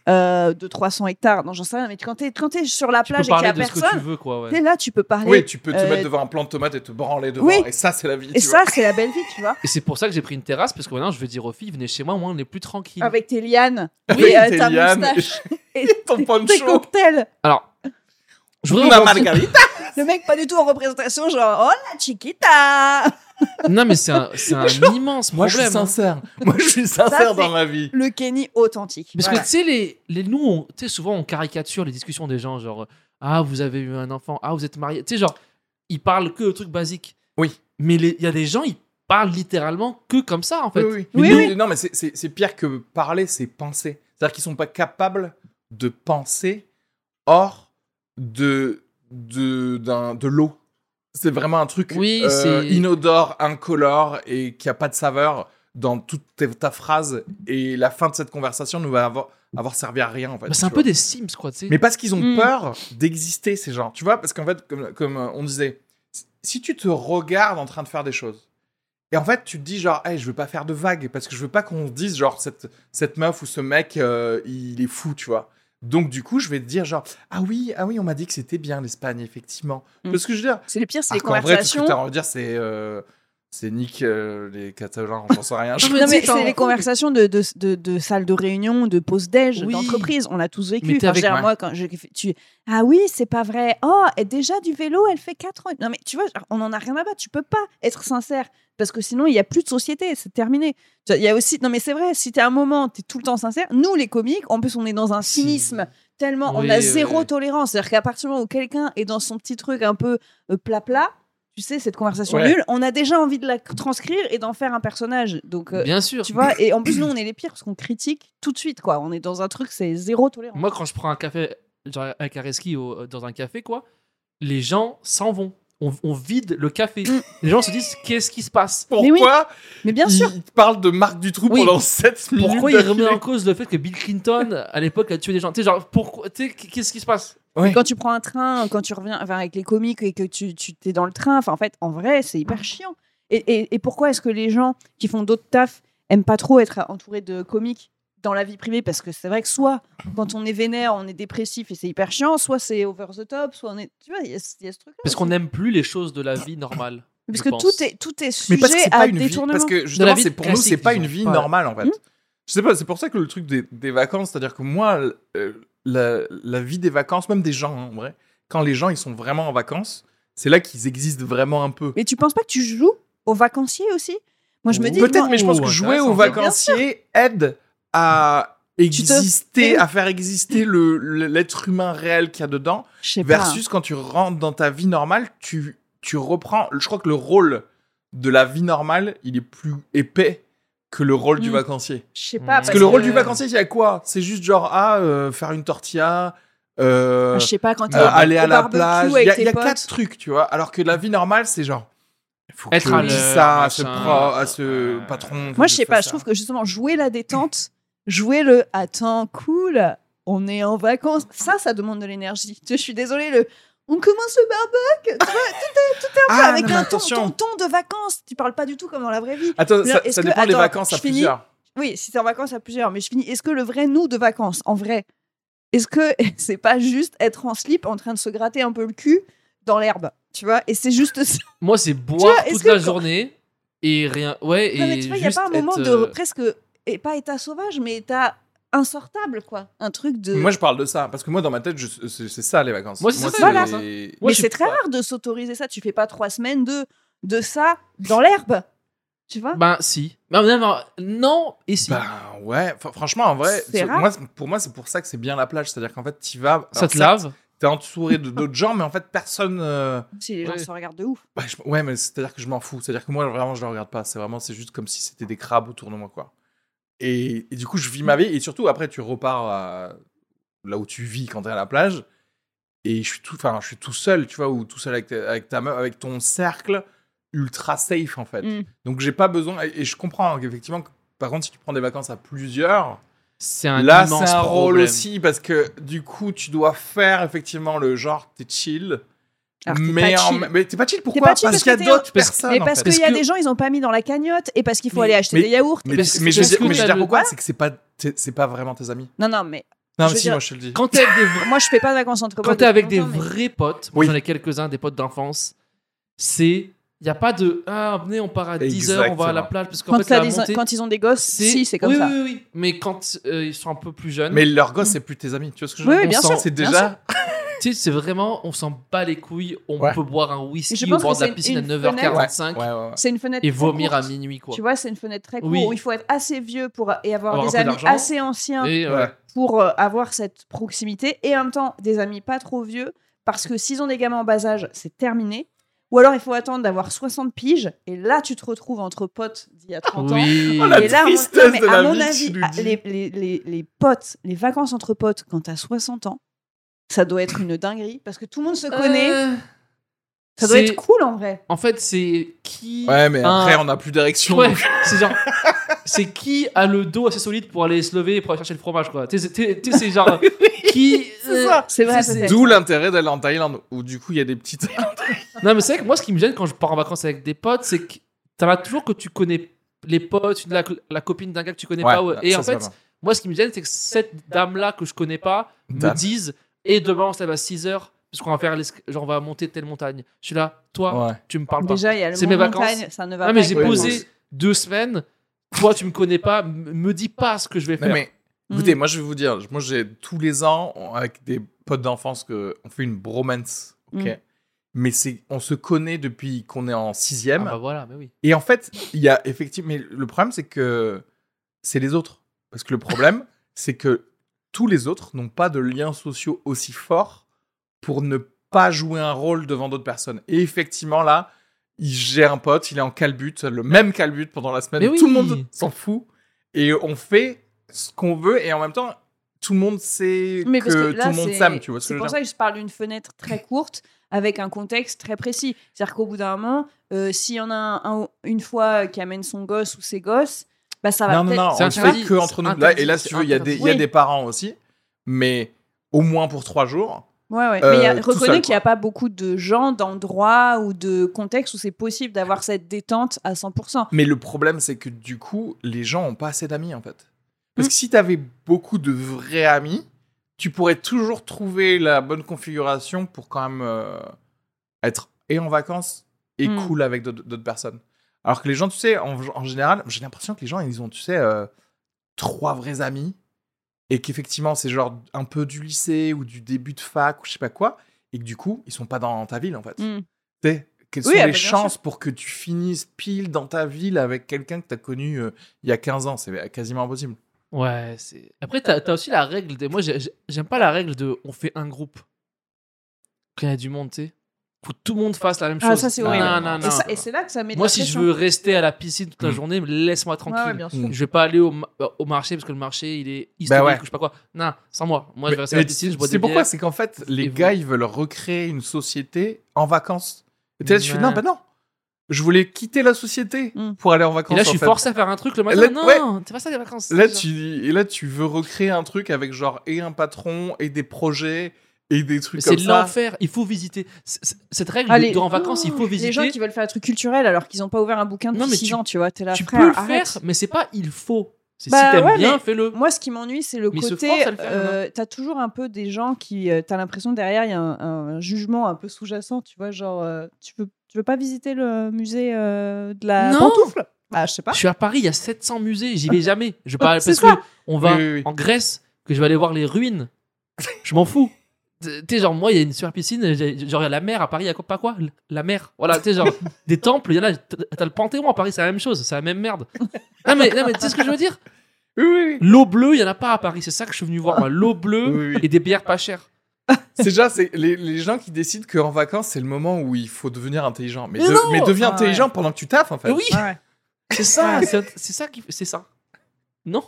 euh, de 300 hectares, non, j'en sais rien, mais quand t'es quand t'es sur la Tu plage et qu'il y parler a de ce que tu personne, veux, quoi. ouais. t'es là, tu peux parler. Oui, tu peux te Euh, mettre devant un plant de tomate et te branler devant. oui. Et ça, c'est la vie. Et tu ça, c'est la belle vie, tu vois. Et c'est pour ça que j'ai pris une terrasse, parce que maintenant, je veux dire aux filles, venez chez moi, moi, on est plus tranquille. Avec tes lianes Oui, et euh, tes ta lianes moustache et ton tes poncho. cocktails. Alors, je voudrais Una margarita. Le mec pas du tout en représentation, genre oh la chiquita. Non, mais c'est un, c'est un immense Moi, je suis hein. sincère. Moi, je suis sincère dans ma vie. Le Kenny authentique. Parce Voilà. que tu sais, les, les, nous, on- tu sais, souvent, on caricature les discussions des gens, genre, ah, vous avez eu un enfant, ah, vous êtes marié. Tu sais, genre, ils parlent que de trucs basiques. Oui. Mais les- il y a des gens, ils parlent littéralement que comme ça, en fait. Oui, oui. Oui, Mais Non, mais c'est- c'est c'est pire que parler, c'est penser. C'est-à-dire qu'ils sont pas capables de penser hors de, de, d'un- de l'eau. C'est vraiment un truc Oui, euh, inodore, incolore et qui a pas de saveur dans toute ta, ta phrase. Et la fin de cette conversation nous va avoir, avoir servi à rien en fait. Bah, c'est un vois. peu des Sims, quoi, tu sais. Mais parce qu'ils ont Mm. peur d'exister, ces gens. Tu vois, parce qu'en fait, comme, comme euh, on disait, si tu te regardes en train de faire des choses, et en fait, tu te dis genre, hey, je veux pas faire de vagues, parce que je veux pas qu'on se dise genre, cette, cette meuf ou ce mec, euh, il est fou, tu vois. Donc, du coup, je vais te dire genre, ah oui, ah oui, on m'a dit que c'était bien l'Espagne, effectivement. Mm. Parce que je veux dire, C'est le pire, c'est les alors qu'en vrai, tout ce que conversations. tu as envie de dire, c'est. euh, c'est Nick, euh, les Catalans, j'en sais rien. Non, mais tu c'est les conversations de, de, de, de salles de réunion, de pause déj, Oui. d'entreprise. On a tous vécu. Enfin, moi, quand je, tu, ah oui, c'est pas vrai. Oh, et déjà du vélo, elle fait 4 ans. Non, mais tu vois, on en a rien à battre. Tu peux pas être sincère parce que sinon, il y a plus de société. C'est terminé. Tu Il y a aussi, non, mais c'est vrai, si t'es à un moment, t'es tout le temps sincère. Nous, les comiques, en plus, on est dans un Si. cynisme tellement. on a zéro oui. tolérance. C'est-à-dire qu'à partir du moment où quelqu'un est dans son petit truc un peu euh, plat-plat, tu sais, cette conversation Ouais. nulle, on a déjà envie de la transcrire et d'en faire un personnage. Donc, euh, Bien sûr. tu vois, et en plus, nous, on est les pires parce qu'on critique tout de suite, quoi. On est dans un truc, c'est zéro tolérance. Moi, quand je prends un café, genre avec Areski au- dans un café, quoi, les gens s'en vont. On, on vide le café. Mm. Les gens se disent qu'est-ce qui se passe? Mais oui, Pourquoi? Mais bien sûr, il parle de Marc Dutroux Oui. pendant 7 minutes Pourquoi il remet en cause le fait que Bill Clinton, à l'époque, a tué des gens? Tu sais, genre, pourquoi Tu sais, qu'est-ce qui se passe? Quand tu prends un train, quand tu reviens enfin, avec les comiques et que tu, tu t'es dans le train, enfin, en fait, en vrai, c'est hyper chiant. Et, et, et pourquoi est-ce que les gens qui font d'autres tafs aiment pas trop être entourés de comiques? Dans la vie privée Parce que c'est vrai que soit quand on est vénère, on est dépressif et c'est hyper chiant, soit c'est over the top, soit on est. Tu vois, il y, a ce- il y a ce truc-là. Parce aussi. qu'on n'aime plus les choses de la vie normale. Parce que pense. tout est, tout est Mais sujet parce que à une vie. détournement. Parce que De la justement, c'est pour nous, c'est pas une vie normale en fait. Hmm. Je sais pas, c'est pour ça que le truc des, des vacances, c'est-à-dire que moi, euh, la, la vie des vacances, même des gens hein, en vrai, quand les gens ils sont vraiment en vacances, c'est là qu'ils existent vraiment un peu. Mais tu penses pas que tu joues aux vacanciers aussi? Moi, je me dis. Peut-être, moi- mais je pense que jouer aux vacanciers aide à te- exister, à faire exister le- le- l'être humain réel qu'il y a dedans, Je sais pas. versus quand tu rentres dans ta vie normale, tu, tu reprends. Je crois que le rôle de la vie normale, il est plus épais que le rôle du Mm. vacancier. Je sais pas. Parce Parce que le rôle du vacancier, il y a quoi? C'est juste genre, ah, euh, faire une tortilla, euh, Je sais pas quand euh, aller à la plage. Il y a, y quatre trucs, tu vois. Alors que la vie normale, c'est genre, il faut que Être je à l'heure, ça à ce, pro, à ce Euh, patron. Moi, je sais pas. ça. Je trouve que justement, jouer la détente, jouer le attends, cool, on est en vacances, ça, ça demande de l'énergie. Tu sais, Je suis désolée, le on commence le barbecue, tu vois, Ah, avec non, un ton, attention. ton, ton de vacances. Tu parles pas du tout comme dans la vraie vie. Attends, ça, est-ce ça que- dépend des vacances à je finis plusieurs. Oui, si t'es en vacances à plusieurs, mais je finis. Est-ce que le vrai nous de vacances, en vrai, est-ce que c'est pas juste être en slip en train de se gratter un peu le cul dans l'herbe, tu vois? Et c'est juste ça. Moi, c'est boire vois, toute que la journée et rien. Ouais, et mais tu vois, il n'y a pas un moment être, de euh, presque, et pas état sauvage, mais état insortable, quoi. Un truc de. Moi, je parle de ça. Parce que moi, dans ma tête, c'est ça, les vacances. Moi, c'est ça, Voilà. c'est- Moi, mais c'est très pas- rare de s'autoriser ça. Tu fais pas trois semaines de, de ça dans l'herbe. Tu vois? Ben, si. Ben, non, non, non, et si. Ben ouais, Fr- franchement, en vrai, rare. moi, pour moi, c'est pour ça que c'est bien la plage. C'est-à-dire qu'en fait, tu vas. ça te certes, lave. T'es entouré de d'autres gens, mais en fait, personne. euh, Si les gens Ouais. se regardent de ouf. Ouais, je- ouais, mais c'est-à-dire que je m'en fous. C'est-à-dire que moi, vraiment, je le regarde pas. C'est vraiment, c'est juste comme si c'était des crabes autour de moi, quoi. Et, et du coup, je vis ma vie. Et surtout, après, tu repars à- là où tu vis quand t'es à la plage. Et je suis tout, enfin, je suis tout seul, tu vois, ou tout seul avec, ta- avec ta avec ton cercle ultra safe, en fait. Mm. Donc, j'ai pas besoin. Et, et je comprends qu'effectivement, que, par contre, si tu prends des vacances à plusieurs, C'est un là, c'est un rôle problème. aussi parce que du coup, tu dois faire effectivement le genre, t'es chill. Alors, mais pas en- chill. mais t'es pas chill pourquoi pas chill Parce parce qu'il y a d'autres personnes. Mais en parce fait. qu'il y a que- des gens, ils ont pas mis dans la cagnotte et parce qu'il faut Mais- aller acheter mais- des yaourts. Mais, Parce mais je, parce veux dire- que mais je veux t'as dire pourquoi C'est que c'est pas, c'est pas vraiment tes amis. Non, non, mais Non, Je mais si, dire, moi je te le dis. Quand t'es avec des vrais- moi, je fais pas de vacances entre quand potes t'es avec des vrais potes, j'en ai quelques-uns, des potes d'enfance, c'est. Il n'y a pas de. Ah, venez, on part à 10h, on va à la plage. Parce qu'en Quand, fait, la montée, quand ils ont des gosses, si, c'est comme oui, ça. Oui, oui, oui. Mais quand euh, ils sont un peu plus jeunes, Mais leur gosse, c'est plus tes amis. Tu vois ce que je veux dire? oui, bien sûr, C'est déjà. Tu sais, c'est vraiment. On s'en bat les couilles, on Ouais. peut boire un whisky bord que de la piscine à une 9h45 Ouais, ouais, ouais. C'est une fenêtre et vomir à minuit, quoi. Tu vois, c'est une fenêtre très courte Oui. où il faut être assez vieux pour et avoir, des amis assez anciens Et, euh, Ouais. pour euh, avoir cette proximité et en même temps des amis pas trop vieux parce que s'ils ont des gamins en bas âge, c'est terminé. Ou alors il faut attendre d'avoir 60 piges et là tu te retrouves entre potes d'il y a 30 ans. Oui. Oh, la Et là, tristesse non, mais de à la mon vie avis, les potes, les vacances entre potes quand t'as 60 ans, ça doit être une dinguerie parce que tout le monde se connaît. Euh, Ça doit être cool en vrai. En fait, c'est qui. Ouais, mais un- après, on n'a plus d'érection. Ouais, c'est genre. C'est qui a le dos assez solide pour aller se lever et pour aller chercher le fromage, quoi. Tu sais, c'est- genre. qui. C'est ça. C'est vrai, c'est- peut-être. D'où l'intérêt d'aller en Thaïlande, où du coup, il y a des petites. Non, mais c'est vrai que moi, ce qui me gêne quand je pars en vacances avec des potes, c'est que t'en as toujours que tu connais les potes, la, la copine d'un gars que tu connais pas. ouais. Et ça, en fait, moi, ce qui me gêne, c'est que cette dame-là que je connais pas me dise et demain, on se lève à 6 heures, parce qu'on va faire l'esca- genre, on va monter telle montagne. Je suis là, toi, Ouais. tu me parles pas. Déjà, il y a le C'est mont mes vacances. montagne, ça ne va Ah, pas. mais j'ai les posé deux semaines, toi, tu me connais pas, me dis pas ce que je vais Non, faire. mais Mm. écoutez, moi, je vais vous dire, moi, j'ai tous les ans, avec des potes d'enfance, que on fait une bromance, ok Mm. Mais c'est, on se connaît depuis qu'on est en Ah sixième. bah voilà, mais oui. Et en fait, il y a effectivement. Mais le problème, c'est que c'est les autres. Parce que le problème, c'est que tous les autres n'ont pas de liens sociaux aussi forts pour ne pas jouer un rôle devant d'autres personnes. Et effectivement, là, il gère un pote, il est en calbute, le même calbute pendant la semaine. Mais Tout le monde s'en fout. Et on fait ce qu'on veut. Et en même temps, tout le monde sait Mais que, que là, tout le monde c'est- s'aime. Tu vois C'est pour dire ça que je parle d'une fenêtre très courte avec un contexte très précis. C'est-à-dire qu'au bout d'un moment, euh, s'il y en a un, un- une fois qui amène son gosse ou ses gosses, bah ça va Non, non, non, C'est on le fait que entre nous. Là, et là, si tu veux, il y, a des- il y a interdit. des parents aussi. Mais au moins pour trois jours. Ouais, ouais. Euh, mais y a- reconnais qu'il n'y a pas beaucoup de gens, d'endroits ou de contextes où c'est possible d'avoir cette détente à 100%. Mais le problème, c'est que du coup, les gens ont pas assez d'amis, en fait. Parce Mm. que si tu avais beaucoup de vrais amis, tu pourrais toujours trouver la bonne configuration pour quand même euh, être et en vacances et Mm. cool avec d'autres personnes. Alors que les gens, tu sais, en, en général, j'ai l'impression que les gens, ils ont, tu sais, euh, trois vrais amis et qu'effectivement, c'est genre un peu du lycée ou du début de fac ou je sais pas quoi, et que du coup, ils sont pas dans ta ville, en fait. Mm. Tu sais, quelles Oui, sont ah les bah, chances pour que tu finisses pile dans ta ville avec quelqu'un que tu as connu euh, il y a 15 ans? C'est quasiment impossible. Ouais, c'est. Après, t'as as aussi la règle de. Moi, j'ai- j'ai- j'aime pas la règle de on fait un groupe. Quand il y a du monde, tu sais. Faut que tout le monde fasse la même chose. Ah, ça c'est Non, horrible. Non, non, Et non. ça- Et c'est là que ça met de Moi, la si je veux rester à la piscine toute la Mm. journée, laisse-moi Ouais, tranquille. ouais, bien sûr. Mm. Je vais pas aller au, ma- au marché parce que le marché il est historique ouais. ou je sais pas quoi. Non, sans moi. Moi, je vais rester à la piscine, je bois c'est des pourquoi bières. C'est qu'en fait, les vous- gars, ils veulent recréer une société en vacances. Et t'es là, tu fais Ouais. non, bah non. Je voulais quitter la société Mm. pour aller en vacances. Et là, je suis fait. forcé à faire un truc le matin. Là- non, ouais. c'est pas ça les vacances. Là tu, et là, tu veux recréer un truc avec genre et un patron et des projets et des trucs c'est comme ça. l'enfer. Il faut visiter. C- c- Cette règle Allez. de, en vacances, il faut visiter. Les gens qui veulent faire un truc culturel alors qu'ils n'ont pas ouvert un bouquin Non, depuis mais 6 tu- ans, tu vois, t'es là, tu frère, peux le arrête. faire, mais c'est pas il faut. C'est Bah si t'aimes ouais, bien, fais-le. Moi, ce qui m'ennuie, c'est le Mais côté. à le faire, euh, T'as toujours un peu des gens qui. euh, T'as l'impression derrière, il y a un, un jugement un peu sous-jacent, tu vois, genre, euh, tu, veux, tu veux pas visiter le musée euh, de la Non. pantoufle? Bah, je sais pas. Je suis à Paris, il y a 700 musées, j'y vais jamais. Je C'est parce que ça. on va Oui, oui, oui. en Grèce, que je vais aller voir les ruines. Je m'en fous. Tu sais, genre, moi, il y a une super piscine, genre, il y a la mer à Paris, il y a quoi, pas quoi La mer. Voilà, tu sais, genre, des temples, il y en a, t'as le Panthéon à Paris, c'est la même chose, c'est la même merde. Non, mais, non, mais tu sais ce que je veux dire? Oui, oui. L'eau bleue, il y en a pas à Paris, c'est ça que je suis venu voir, moi. L'eau bleue Oui, oui. et des bières pas chères. C'est déjà c'est les, les gens qui décident qu'en vacances, c'est le moment où il faut devenir intelligent. Mais, Mais de- non mais deviens Ah, intelligent pendant que tu taffes, en fait. Oui, ouais. c'est ça, c'est c'est ça qui c'est ça. Non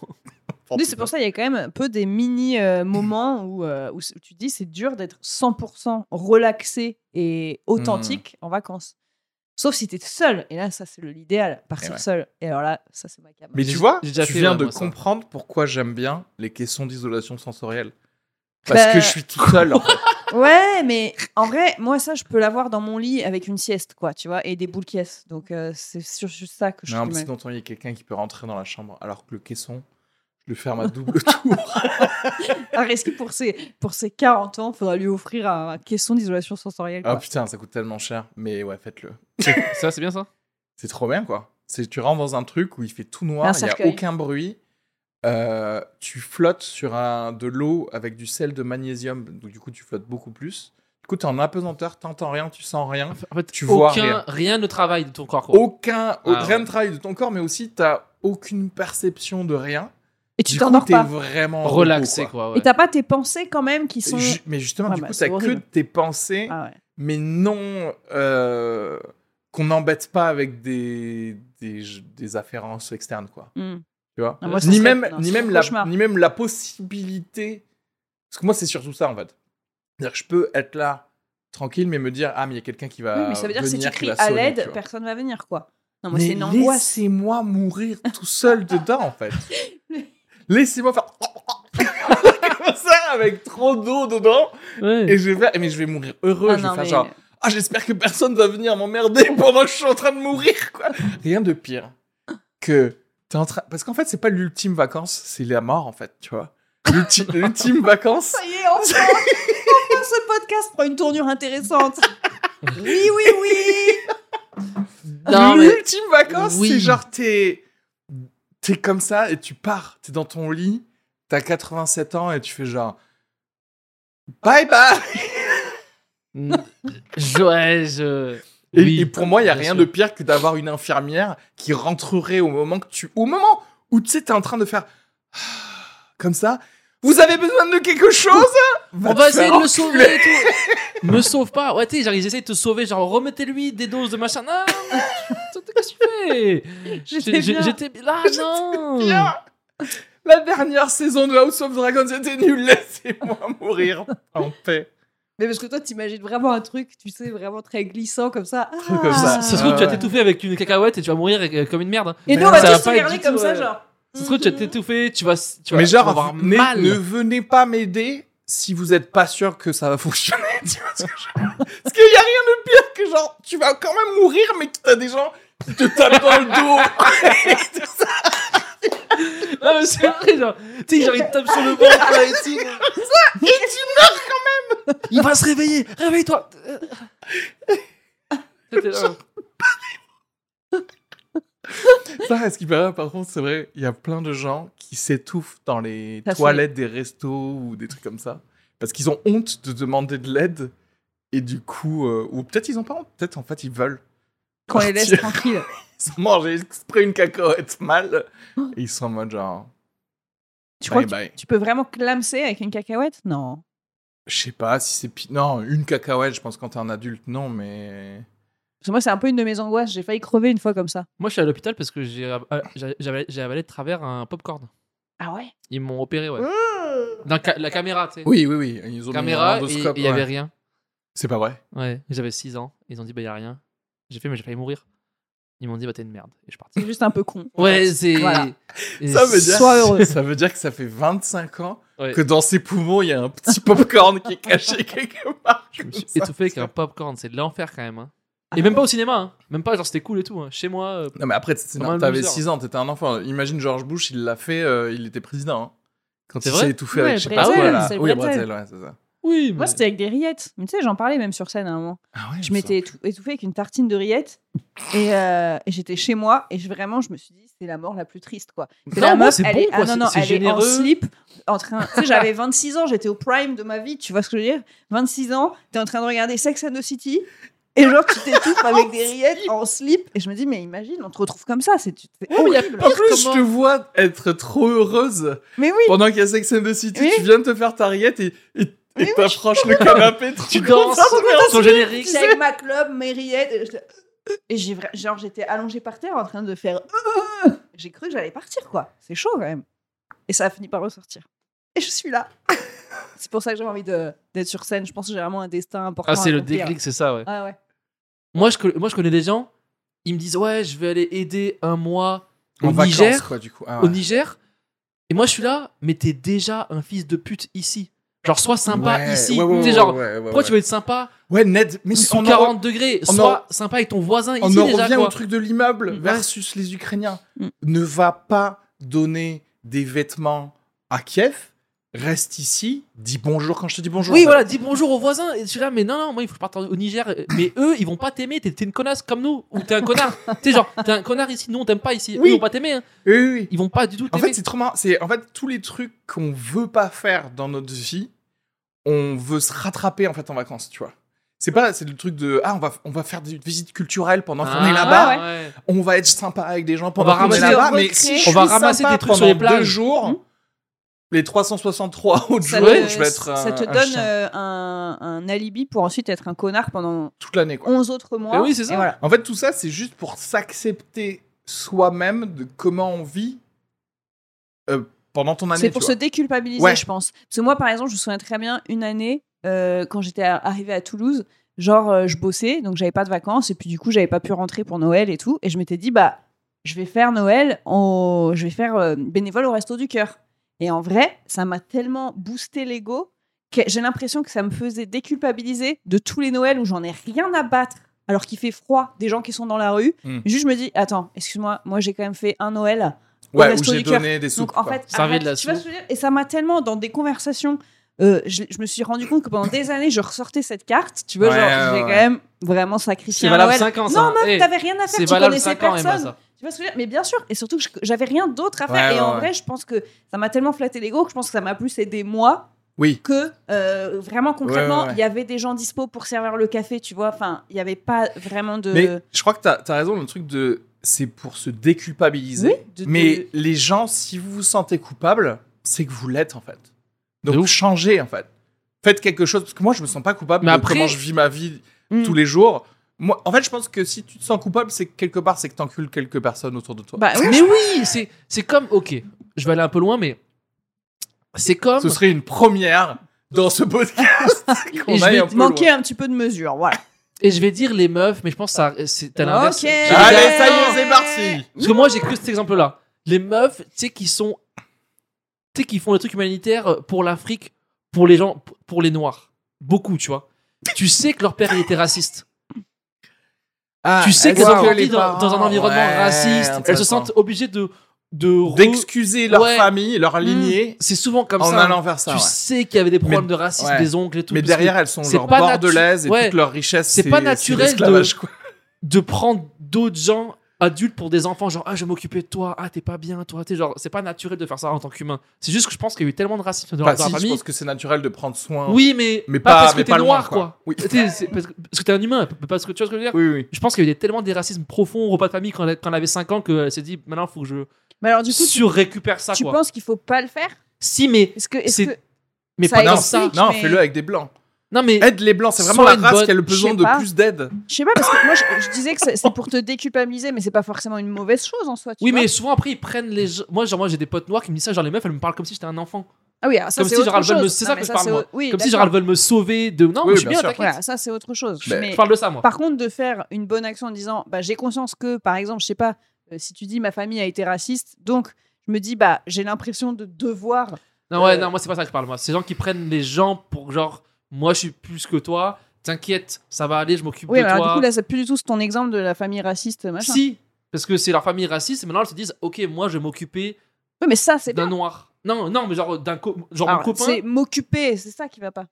Oui, c'est pour ça qu'il y a quand même un peu des mini euh, moments où, euh, où tu te dis c'est dur d'être 100% relaxé et authentique Hmm. en vacances. Sauf si tu es seul. Et là, ça, c'est le- l'idéal, partir ouais. seul. Et alors là, ça, c'est ma cam. Mais tu vois, déjà tu viens de moi, comprendre pourquoi j'aime bien les caissons d'isolation sensorielle. Parce Bah- que je suis tout seul. en fait. Ouais, mais en vrai, moi, ça, je peux l'avoir dans mon lit avec une sieste, quoi, tu vois, et des boules caisses. Donc, euh, c'est sur juste ça que je Non, parce mal. que quand il y a quelqu'un qui peut rentrer dans la chambre, alors que le caisson, je le ferme à double tour. Ah, est-ce que pour ses, pour ses 40 ans, il faudra lui offrir un, caisson d'isolation sensorielle Ah quoi. putain, ça coûte tellement cher. Mais ouais, faites-le. Ça, c'est bien ça? C'est trop bien, quoi. C'est tu rentres dans un truc où il fait tout noir, il n'y a aucun bruit. euh, tu flottes sur un, de l'eau avec du sel de magnésium, donc du coup tu flottes beaucoup plus. Du coup, tu es en apesanteur, t'entends rien, tu sens rien. En fait, Tu vois aucun, rien. rien ne travaille de ton corps. quoi. Aucun, Ah rien ouais. ne travaille de ton corps, mais aussi t'as aucune perception de rien. Et tu t'endors pas. vraiment en Relaxé, repos, quoi. ouais. Et t'as pas tes pensées quand même qui sont. Ju- Mais justement, Ouais, du bah, coup, t'as que tes pensées, Ah ouais. mais non euh, qu'on n'embête pas avec des, des, des afférences externes, quoi. Hmm. Tu vois Ah, moi, ni, serait- même, non, ni, même la, ni même la possibilité. Parce que moi, c'est surtout ça, en fait. C'est-à-dire que je peux être là tranquille, mais me dire ah mais il y a quelqu'un qui va Oui, mais ça veut dire que si tu cries à l'aide, personne va venir, quoi. Non, moi, c'est une angoisse. laissez-moi mourir tout seul dedans, en fait. Laissez-moi faire comme ça avec trop d'eau dedans Ouais. et je vais faire, mais je vais mourir heureux. Ah je vais non, faire mais- genre ah j'espère que personne va venir m'emmerder pendant que je suis en train de mourir quoi. Rien de pire que t'es en train parce qu'en fait c'est pas l'ultime vacances, c'est la mort en fait, tu vois. L'ulti- L'ultime vacances. Ça y est, enfin, enfin, ce podcast prend une tournure intéressante. Oui, oui, oui. Non, mais- L'ultime vacances, Oui. c'est genre t'es t'es comme ça et tu pars, t'es dans ton lit, t'as 87 ans et tu fais genre bye bye. Je, ouais, je... Et, Oui, et pour moi, il y a rien sûr. de pire que d'avoir une infirmière qui rentrerait au moment que tu, au moment où tu sais t'es en train de faire comme ça. Vous avez besoin de quelque chose? On va essayer de le sauver et tout. Me sauve pas. Ouais, tu sais, essayent de te sauver. Genre, remettez-lui des doses de machin. Non, que tu fais J'étais bien. J'étais là, non. Bien. La dernière saison de House of Dragons était nulle. Laissez-moi mourir en paix. Mais parce que toi, t'imagines vraiment un truc, tu sais, vraiment très glissant comme ça. Truc comme Ah. ça. Ça se trouve, tu vas t'étouffer avec une cacahuète et tu vas mourir euh, comme une merde. hein. Et nous, on non, va tous regarder comme ça, ouais. genre. Ça se trouve, tu vas t'étouffer, tu vas, tu vas, Mais genre, avoir ne, mal. ne venez pas m'aider si vous êtes pas sûr que ça va fonctionner. Parce qu'il y a rien de pire que genre, tu vas quand même mourir, mais que t'as des gens te tapent dans le dos. Non, mais c'est vrai, genre, tu sais, genre, il te tape sur le ventre, là, et tout. et tu meurs quand même. Il va se réveiller, réveille-toi. Ça, ce qui paraît, par contre, c'est vrai, il y a plein de gens qui s'étouffent dans les toilettes des restos ou des trucs comme ça. Parce qu'ils ont honte de demander de l'aide. Et du coup, euh, ou peut-être ils ont pas honte, peut-être en fait ils veulent. Qu'on les laisse tranquilles. Ils ont mangé exprès une cacahuète mal. Et ils sont en mode genre. Tu crois bye que tu, bye. tu peux vraiment clamser avec une cacahuète? Non. Je sais pas si c'est. pi- Non, une cacahuète, je pense quand t'es un adulte, non, mais. Parce que moi, c'est un peu une de mes angoisses. J'ai failli crever une fois comme ça. Moi, je suis à l'hôpital parce que j'ai euh, avalé, de travers un popcorn. Ah ouais? Ils m'ont opéré, ouais. Dans ca- la caméra, tu sais. Oui, oui, oui. Ils ont Caméra, mis un et endoscope, il y avait rien. C'est pas vrai. Ouais, j'avais 6 ans. Ils ont dit, bah, il y a rien. J'ai fait, mais j'ai failli mourir. Ils m'ont dit, bah, t'es une merde. Et je suis parti. C'est juste un peu con. Ouais, c'est. Voilà. Ça veut dire. Sois heureux. Ça veut dire que ça fait 25 ans Ouais. que dans ses poumons, il y a un petit popcorn qui est caché quelque part. Je me suis étouffé avec un popcorn. C'est de l'enfer quand même. hein. Et même pas au cinéma. hein. Même pas, genre, c'était cool et tout. hein. Chez moi. euh, Non, mais après, t'avais loser. 6 ans, t'étais un enfant. Imagine George Bush, il l'a fait, euh, il était président. hein. Quand il s'est étouffé Ouais, avec, je sais pas quoi, là. Oui. Bretzel, ouais, c'est ça. Oui, mais. Moi, c'était avec des rillettes. Mais tu sais, j'en parlais même sur scène à un moment. Ah ouais, Je m'étais étou- étouffée avec une tartine de rillettes. Et, euh, et j'étais chez moi. Et je- vraiment, je me suis dit, c'est la mort la plus triste, quoi. C'est la meuf, elle bon, est, quoi, ah non, non, elle est en généreux. slip, en train. Tu sais, j'avais 26 ans, j'étais au prime de ma vie, tu vois ce que je veux dire? 26 ans, t'es en train de regarder Sex and the City, et genre, tu t'étouffes avec des rillettes en slip, et je me dis, mais imagine, on te retrouve comme ça, c'est a horrible. En plus, Comment- je te vois être trop heureuse Mais oui, pendant qu'il y a Sex and the City. Oui. Tu viens de te faire ta rillette et et- et Oui, oui, t'approches le canapé. Tu danses ton générique. avec ma club, mes rillettes, et j'ai vra- genre, j'étais allongée par terre en train de faire. J'ai cru que j'allais partir, quoi. C'est chaud quand même. Et ça a fini par ressortir. Et je suis là. c'est pour ça que j'avais envie de- d'être sur scène. Je pense que j'ai vraiment un destin important. Ah, c'est le déclic, c'est ça, ouais. Ah ouais. Moi je, moi, je connais des gens, ils me disent, ouais, je vais aller aider un mois au vacances, Niger. quoi, du coup. Ah Au. Niger. Et moi, je suis là, mais t'es déjà un fils de pute ici. Genre, sois sympa Ouais, ici. ouais, ouais, Tu sais, ouais, genre, ouais, ouais, pourquoi ouais. tu veux être sympa? Ouais, Ned, mais sous on en- 40 degrés on en- Sois sympa avec ton voisin ici On en déjà, revient quoi. au truc de l'immeuble Ouais. versus les Ukrainiens. Mm. Ne va pas donner des vêtements à Kiev. Reste ici. Dis bonjour quand je te dis bonjour. Oui, en voilà, dis bonjour aux voisins. Et je suis là, mais non, non, moi, il faut que je parte au Niger. Mais eux, ils vont pas t'aimer. T'es t'es une connasse comme nous. Ou t'es un connard. tu sais, genre, t'es un connard ici. Nous, on t'aime pas ici. Eux, Oui. ils vont pas t'aimer. hein. Oui, oui, oui. Ils vont pas du tout En t'aimer. fait, c'est trop marrant. C'est en fait tous les trucs qu'on veut pas faire dans notre vie, on veut se rattraper en fait en vacances, tu vois. C'est pas, c'est le truc de ah on va on va faire des visites culturelles pendant qu'on est Ah, là-bas. ouais. On va être sympa avec des gens pendant qu'on est là-bas. Mais si On va ramasser des trucs sur les plages. jours, Hmm. Les 363 autres Ça, jours, te- je vais être un, ça te un donne chien. euh, un, un alibi pour ensuite être un connard pendant toute l'année quoi. 11 autres mois. Eh oui, c'est ça. Voilà. En fait, tout ça, c'est juste pour s'accepter soi-même de comment on vit euh, pendant ton année. C'est pour se déculpabiliser, Ouais. je pense. Parce que moi, par exemple, je me souviens très bien une année, euh, quand j'étais arrivée à Toulouse, genre je bossais, donc j'avais pas de vacances et puis du coup j'avais pas pu rentrer pour Noël et tout, et je m'étais dit bah je vais faire Noël, je vais faire bénévole au Resto du Cœur. Et en vrai, ça m'a tellement boosté l'ego que j'ai l'impression que ça me faisait déculpabiliser de tous les Noëls où j'en ai rien à battre alors qu'il fait froid, des gens qui sont dans la rue. Hmm. Juste je me dis attends, excuse-moi, moi j'ai quand même fait un Noël au Ouais, où Resto j'ai Cœur. donné des soupes. Donc en quoi. fait, Servi arrête, de la tu veux dire? Et ça m'a tellement dans des conversations, euh, je, je me suis rendu compte que pendant des années, je ressortais cette carte. Tu vois, Ouais, genre ouais, j'ai ouais. quand même vraiment sacrifié C'est un valable Noël. 5 ans, ça. Non, meuf, Eh, t'avais rien à faire. Tu connaissais 5 ans, Emma, personne. Tu vois ce que je veux dire? Mais bien sûr, et surtout que je- j'avais rien d'autre à faire. Ouais, et en ouais, vrai, je pense que ça m'a tellement flatté l'ego que je pense que ça m'a plus aidé moi Oui. que euh, vraiment concrètement, Ouais, ouais, ouais. il y avait des gens dispo pour servir le café, tu vois. Enfin, il n'y avait pas vraiment de. Mais je crois que t'as as raison, le truc de. C'est pour se déculpabiliser. Oui, de- mais de- les gens, si vous vous sentez coupable, c'est que vous l'êtes en fait. Donc ouf. changez en fait. Faites quelque chose. Parce que moi, je me sens pas coupable Mais de après- comment je vis ma vie Mm. tous les jours. Moi, en fait, je pense que si tu te sens coupable, c'est que quelque part, c'est que t'encules quelques personnes autour de toi. Bah oui, Mais oui, c'est c'est comme. Ok, je vais aller un peu loin, mais. C'est comme. Ce serait une première dans ce podcast qu'on Et je aille vais un peu manquer loin. un petit peu de mesure, voilà. Et je vais dire les meufs, mais je pense que ça. C'est à l'inverse. Ok. Allez, ça y est, c'est parti. Parce que moi, j'ai que cet exemple-là. Les meufs, tu sais, qui sont. Tu sais, qui font des trucs humanitaires pour l'Afrique, pour les gens, pour les Noirs. Beaucoup, tu vois. Tu sais que leur père, il était raciste. Ah, tu sais qu'elles ont grandi dans, un environnement Ouais, raciste. Elles se sentent obligées de. de re- d'excuser leur Ouais. famille, leur lignée, C'est souvent comme en ça. allant vers ça. tu ouais. sais qu'il y avait des problèmes Mais- de racisme des oncles et tout. Mais derrière, elles sont genre bordelaises et toute leur richesse, C'est pas naturel de prendre d'autres gens adultes pour des enfants, genre ah je vais m'occuper de toi, ah t'es pas bien toi, t'es genre c'est pas naturel de faire ça en tant qu'humain. C'est juste que je pense qu'il y a eu tellement de racisme dans, Bah, dans la si, je famille. pense que c'est naturel de prendre soin. Oui, mais, Mais pas, pas- parce que t'es noir quoi. Oui. Parce, que, t'es un humain, pas parce que tu vois ce que je veux dire? Oui, oui. Je pense qu'il y a eu tellement des racismes profonds au repas de famille quand elle, quand elle avait 5 ans qu'elle s'est dit maintenant faut que je Mais alors, du coup, tu, surrécupère ça tu quoi. penses qu'il faut pas le faire? Si mais Est-ce que. que- mais Ça pas Non, comme ça. explique. non mais- fais-le avec des blancs. Non mais Aide les blancs, c'est vraiment la une race bonne- qui a le besoin de plus d'aide. Je sais pas, parce que moi, je, je disais que c'est pour te déculpabiliser, mais c'est pas forcément une mauvaise chose en soi. tu oui vois. mais souvent après ils prennent les gens- moi genre moi j'ai des potes noirs qui me disent ça genre les meufs elles me parlent comme si j'étais un enfant. Ah oui, alors ça, comme c'est si, autre genre, veulent me- c'est ça mais que je parle, moi. oui, comme si genre elles veulent me sauver de non Oui, je suis bien bien. Voilà, ça, c'est autre chose. Mais- Mais Je parle de ça moi. par contre, de faire une bonne action en disant bah, j'ai conscience que, par exemple, je sais pas, euh, si tu dis ma famille a été raciste, donc je me dis bah j'ai l'impression de devoir. Non, ouais, Euh, non, moi, c'est pas ça que je parle, moi. C'est les gens qui prennent les gens pour genre, moi, je suis plus que toi, t'inquiète, ça va aller, je m'occupe Oui, de alors toi. du coup, là, c'est plus du tout ton exemple de la famille raciste, machin. si, parce que c'est leur famille raciste, et maintenant, elles se disent, ok, moi, je vais m'occuper Oui, mais ça, c'est d'un noir. Non, non, mais genre, d'un co- genre Alors, mon copain. C'est m'occuper, c'est ça qui va pas.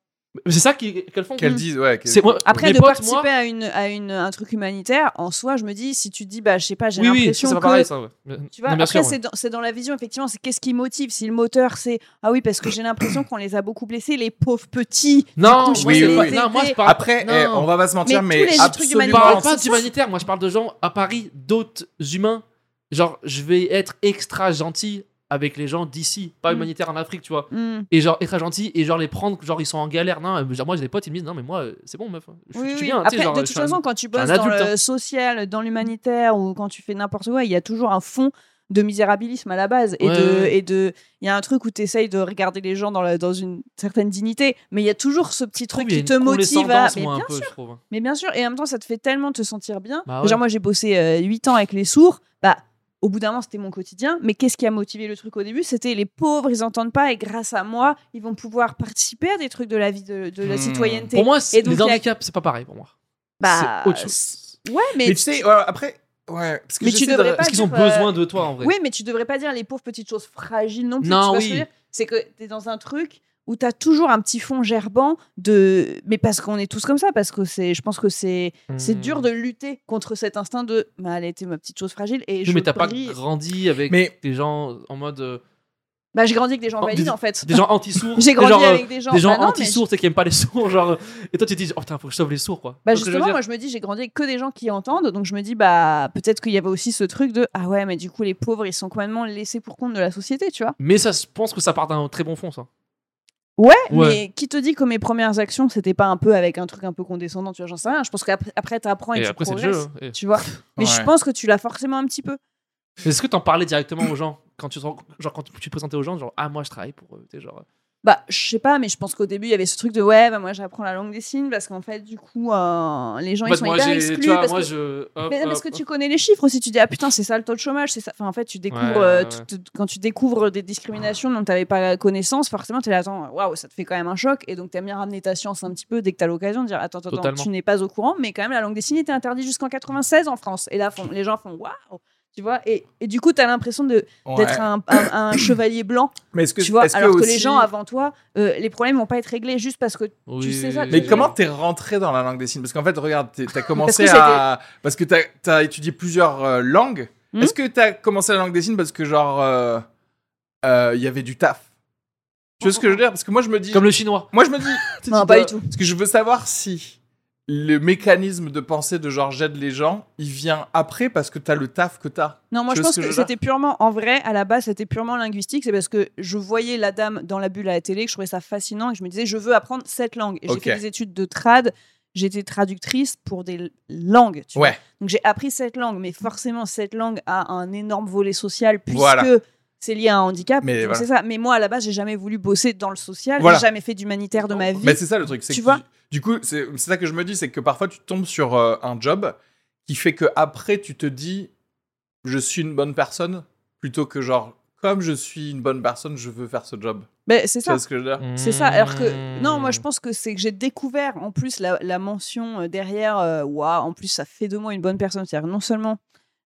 C'est ça qu'elles font. Qu'elles disent, ouais. moi- Après, mes de potes, participer moi- à, une, à une, un truc humanitaire, en soi, je me dis, si tu dis, bah, je sais pas, j'ai Oui, oui, ça, l'impression c'est pas que. pareil, ça, ouais. Tu vois, Non, après, ouais. c'est dans, c'est dans la vision, effectivement, c'est qu'est-ce qui motive. Si le moteur, c'est Ah oui, parce que j'ai l'impression qu'on les a beaucoup blessés, les pauvres petits. Non, coup, pas- aider. non, moi, je parle Après, non. eh, on va pas se mentir, Mais mais, absolument. Je parle pas d'humanitaire, moi je parle de gens à Paris, d'autres humains. Genre, je vais être extra gentil avec les gens d'ici, pas Mm. humanitaire en Afrique, tu vois. Hmm. Et genre, extra gentil, et genre les prendre, genre ils sont en galère. Non, euh, genre, moi j'ai des potes, ils me disent, non, mais moi euh, c'est bon, meuf. Je, Oui, je suis oui. bien, Après, genre, de toute un- façon, quand tu bosses dans le hein. social, dans l'humanitaire ou quand tu fais n'importe quoi, il y a toujours un fond de misérabilisme à la base. Et Ouais, de, ouais. et de, il y a un truc où tu essayes de regarder les gens dans, la- dans une certaine dignité, mais il y a toujours ce petit truc qui te motive à. condescendance, Mais moi, un bien peu, sûr. je trouve. hein. Mais bien sûr, et en même temps, ça te fait tellement te sentir bien. Bah ouais. Genre, moi, j'ai bossé 8 ans avec les sourds. Bah, au bout d'un moment, c'était mon quotidien. Mais qu'est-ce qui a motivé le truc au début? C'était les pauvres, ils entendent pas, et grâce à moi, ils vont pouvoir participer à des trucs de la vie de, de la Hmm. citoyenneté. Pour moi, c'est- donc, les a- handicaps, c'est pas pareil pour moi. Bah, c'est autre chose. Ouais, mais, Mais tu sais, ouais, après, ouais. Parce que Mais tu de- pas Parce qu'ils ont dire, euh, besoin de toi en vrai. Oui, mais tu devrais pas dire les pauvres petites choses fragiles non plus. Non, oui. C'est que tu es dans un truc où tu as toujours un petit fond gerbant de. Mais parce qu'on est tous comme ça, parce que c'est. Je pense que c'est. C'est Hmm. dur de lutter contre cet instinct de. Mais elle était ma petite chose fragile et je. Mais t'as pas grandi avec Mais- des gens en mode. euh, Bah, j'ai grandi avec des gens valides des- en fait. des gens anti-sourds. J'ai des grandi gens, euh, avec des gens. Des gens Bah mais anti-sourds, tu sais, qui aiment pas les sourds, genre. Et toi, tu te dis, oh putain, faut que je sauve les sourds, quoi. Bah je justement, dire moi je me dis, j'ai grandi avec que des gens qui entendent, donc je me dis, bah peut-être qu'il y avait aussi ce truc de ah ouais, mais du coup les pauvres ils sont complètement laissés pour compte de la société, tu vois. Mais ça, je pense que ça part d'un très bon fond, ça. Ouais, Ouais. mais qui te dit que mes premières actions c'était pas un peu avec un truc un peu condescendant, tu vois, j'en sais rien. Je pense qu'après après t'apprends et, Et tu après, jeu. progresses, hein. Et- tu vois. Mais je pense que tu l'as forcément un petit peu. Est-ce que t'en parlais directement aux gens? Quand tu, te rends- genre, quand tu te présentais aux gens, genre, ah, moi, je travaille pour eux, tu sais, genre. Bah, je sais pas, mais je pense qu'au début, il y avait ce truc de ouais, bah, moi j'apprends la langue des signes parce qu'en fait, du coup, euh, les gens ils sont moi, hyper exclus. vois, parce moi, que... je. hop, Mais parce hop, que tu connais les chiffres aussi, tu dis ah putain, c'est ça le taux de chômage, c'est ça. Enfin, en fait, tu découvres Ouais, euh, ouais, quand tu découvres des discriminations dont tu n'avais pas connaissance, forcément, tu es là, attends, waouh, ça te fait quand même un choc. Et donc, tu aimes bien ramener ta science un petit peu dès que tu as l'occasion de dire attends, attends, attends, Totalement. tu n'es pas au courant, mais quand même, la langue des signes était interdite jusqu'en 96 en France. Et là, font- les gens font waouh, tu vois. Et, et du coup, tu as l'impression de- d'être un, un- un chevalier blanc, Mais est-ce que tu vois. est-ce alors que, aussi- les gens avant toi, euh, les problèmes vont pas être réglés juste parce que Oui, sais ça, oui, Mais comment t'es rentré dans la langue des signes? Parce qu'en fait, regarde, t'as commencé que à. Parce que t'as as étudié plusieurs euh, langues. Hmm. Est-ce que t'as commencé la langue des signes parce que, genre, euh, euh, il y avait du taf? Tu vois ce que je veux dire? Parce que moi, je me dis. Comme le chinois. Moi, je me dis. tu Non, tu pas du tout. Parce que je veux savoir si le mécanisme de pensée de genre j'aide les gens, il vient après parce que t'as le taf que t'as. Non, moi Tu je vois pense que c'était purement, en vrai, à la base, c'était purement linguistique. C'est parce que je voyais la dame dans la bulle à la télé, que je trouvais ça fascinant, et que je me disais, je veux apprendre cette langue. Et j'ai fait des études de trad, j'étais traductrice pour des langues. Tu vois. Ouais. Donc j'ai appris cette langue, mais forcément, cette langue a un énorme volet social, puisque Voilà. C'est lié à un handicap. Mais voilà. c'est ça. Mais moi, à la base, j'ai jamais voulu bosser dans le social, Voilà. j'ai jamais fait d'humanitaire de ma vie. Mais c'est ça le truc. c'est Tu que vois Du coup, c'est c'est ça que je me dis, c'est que parfois tu tombes sur euh, un job qui fait que après tu te dis je suis une bonne personne plutôt que genre comme je suis une bonne personne, je veux faire ce job. Mais c'est Tu ça. vois ce que je veux dire? C'est ça. Alors que Mmh. non, moi je pense que c'est que j'ai découvert en plus la, la mention euh, derrière. euh, Waouh, en plus ça fait de moi une bonne personne. C'est-à-dire non seulement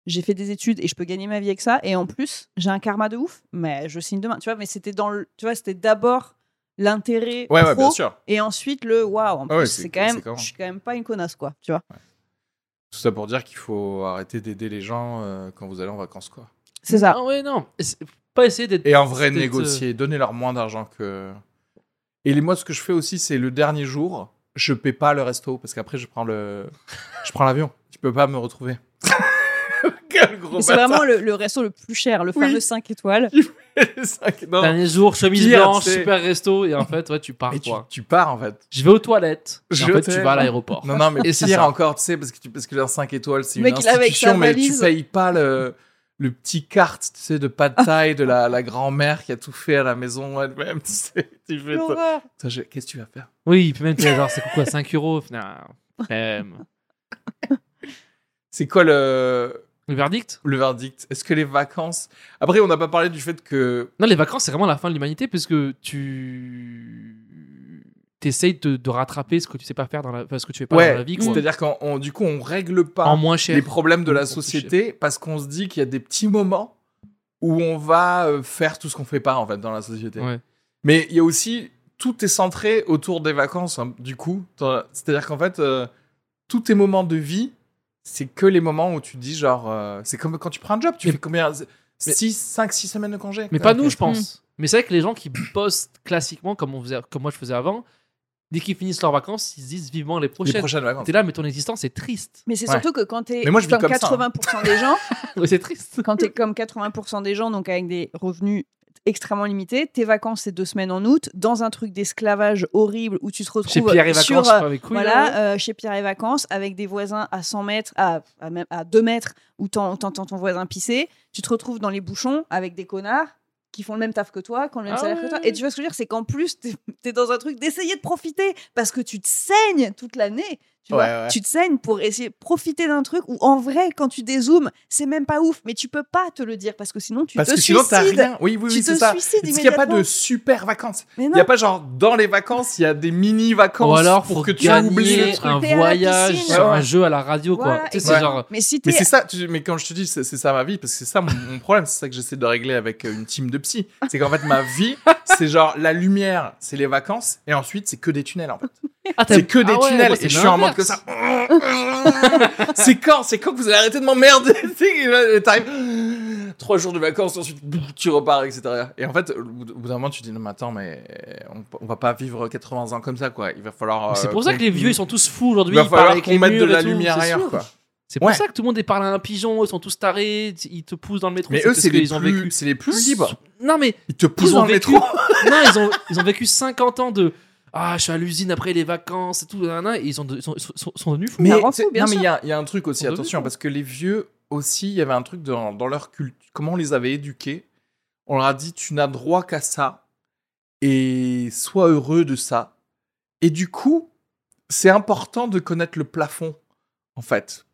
j'ai fait des études et je peux gagner ma vie avec ça, et en plus j'ai un karma de ouf. Mais je signe demain. Tu vois, mais c'était dans le, tu vois, c'était d'abord l'intérêt Ouais, ouais, pro bien sûr. et ensuite le waouh. En Ah ouais, plus c'est- c'est quand même, je suis quand même pas une connasse quoi. Tu vois. Tout ça pour dire qu'il faut arrêter d'aider les gens euh, quand vous allez en vacances, quoi. C'est ça. Ah ouais, non. Pas essayer d'être. Et en vrai, d'être, euh, négocier, donner leur moins d'argent que. Et les- moi, ce que je fais aussi, c'est le dernier jour, je paie pas le resto parce qu'après, je prends le, je prends l'avion. Tu peux pas me retrouver. Quel gros C'est vraiment le, le resto le plus cher, le Oui. fameux 5 étoiles. Dernier jour, chemise Pire, blanche, c'est- super resto, et en fait, ouais, tu pars, Et tu, quoi. tu pars en fait. Je vais aux toilettes. Je et en fait, tu vas à l'aéroport. Non, non, mais Et c'est pire ça. encore, tu sais, parce que, tu, parce que les 5 étoiles, c'est Le une mec, il est avec institution, sa mais tu valise. payes pas le, le petit carte, tu sais, de pas de taille de la, la grand-mère qui a tout fait à la maison elle-même, tu sais. Tu fais, toi, L'horreur. toi, je- qu'est-ce que tu vas faire? Oui, puis même, tu sais, genre, c'est quoi, 5 euros Non. C'est quoi le, Le verdict le verdict Est-ce que les vacances? Après, on n'a pas parlé du fait que. Non, les vacances, c'est vraiment la fin de l'humanité, puisque tu. T'essayes de, de rattraper ce que tu sais pas faire dans la, enfin, ce que tu fais pas dans la Ouais, vie, quoi. c'est-à-dire qu'en du coup, on règle pas En moins cher. les problèmes de la société parce qu'on se dit qu'il y a des petits moments où on va euh, faire tout ce qu'on fait pas en fait dans la société. Ouais. Mais il y a aussi tout est centré autour des vacances hein, du coup. C'est-à-dire qu'en fait euh, tous tes moments de vie, c'est que les moments où tu dis genre euh, c'est comme quand tu prends un job, tu Mais- fais combien 6 5 6 semaines de congé? Mais pas nous, je pense. Mais c'est vrai que les gens qui bossent classiquement, comme, on faisait, comme moi je faisais avant, dès qu'ils finissent leurs vacances, ils se disent vivement les Les prochaines. prochaines vacances. T'es là, mais ton existence est triste. Mais c'est Ouais. surtout que quand t'es comme comme ça, hein. 80% des gens, c'est triste. quand tu es comme 80% des gens, donc avec des revenus extrêmement limités, tes vacances, c'est deux semaines en août, dans un truc d'esclavage horrible où tu te retrouves Chez Pierre et sur, Vacances, euh, là, voilà, ouais. euh, chez Pierre et Vacances, avec des voisins à 100 mètres, à, à, même à 2 mètres, où t'en- t'entends ton voisin pisser. Tu te retrouves dans les bouchons avec des connards qui font le même taf que toi, qui ont le même Ah salaire que toi. Et tu vois ce que je veux dire? C'est qu'en plus, t'es es dans un truc d'essayer de profiter parce que tu te saignes toute l'année. Tu, vois Ouais, ouais. tu te saignes pour essayer de profiter d'un truc où, en vrai, quand tu dézoomes, c'est même pas ouf, mais tu peux pas te le dire parce que sinon, tu Parce te que sinon suicides. rien. Oui oui Tu oui c'est ça. suicides Parce qu'il n'y a pas de super vacances? Il n'y a pas genre dans les vacances, il y a des mini vacances Ou alors pour pour que tu oublies le truc. un voyage piscine. sur Ouais, un jeu à la radio, quoi. Voilà, Tu sais, et c'est Ouais. genre. Mais si Mais t'es c'est ça, tu- mais quand je te dis c'est c'est ça ma vie, parce que c'est ça mon, mon problème, c'est ça que j'essaie de régler avec euh, une team de psy. C'est qu'en fait ma vie, c'est genre la lumière, c'est les vacances, et ensuite c'est que des tunnels en fait. Ah, C'est que des ah ouais, tunnels, moi, et je suis en mode que l'inverse. ça. c'est quand C'est quand que vous allez arrêter de m'emmerder trois jours de vacances, ensuite tu repars, etc. Et en fait, au bout d'un moment, tu te dis non mais attends, mais on, va pas vivre 80 ans comme ça quoi. Il va falloir. C'est euh, pour ça que les vieux, ils sont tous fous aujourd'hui. Il va falloir qu'on mette de la tout, lumière ailleurs quoi. C'est pour Ouais. ça que tout le monde est parlé à un pigeon, ils sont tous tarés, ils te poussent dans le métro. Mais eux, c'est les ont plus, vécu. c'est les plus libres. Non, mais Ils te poussent ils dans le vécu. métro. non, ils ont, ils ont vécu 50 ans de. Ah, je suis à l'usine après les vacances et tout. et ils, ont, ils sont, ils sont, sont devenus fous. Mais- non, mais il y a, il y a un truc aussi, On attention, parce que les vieux aussi, il y avait un truc dans, dans leur culte. Comment on les avait éduqués On leur a dit, tu n'as droit qu'à ça. et sois heureux de ça. Et du coup, c'est important de connaître le plafond, en fait.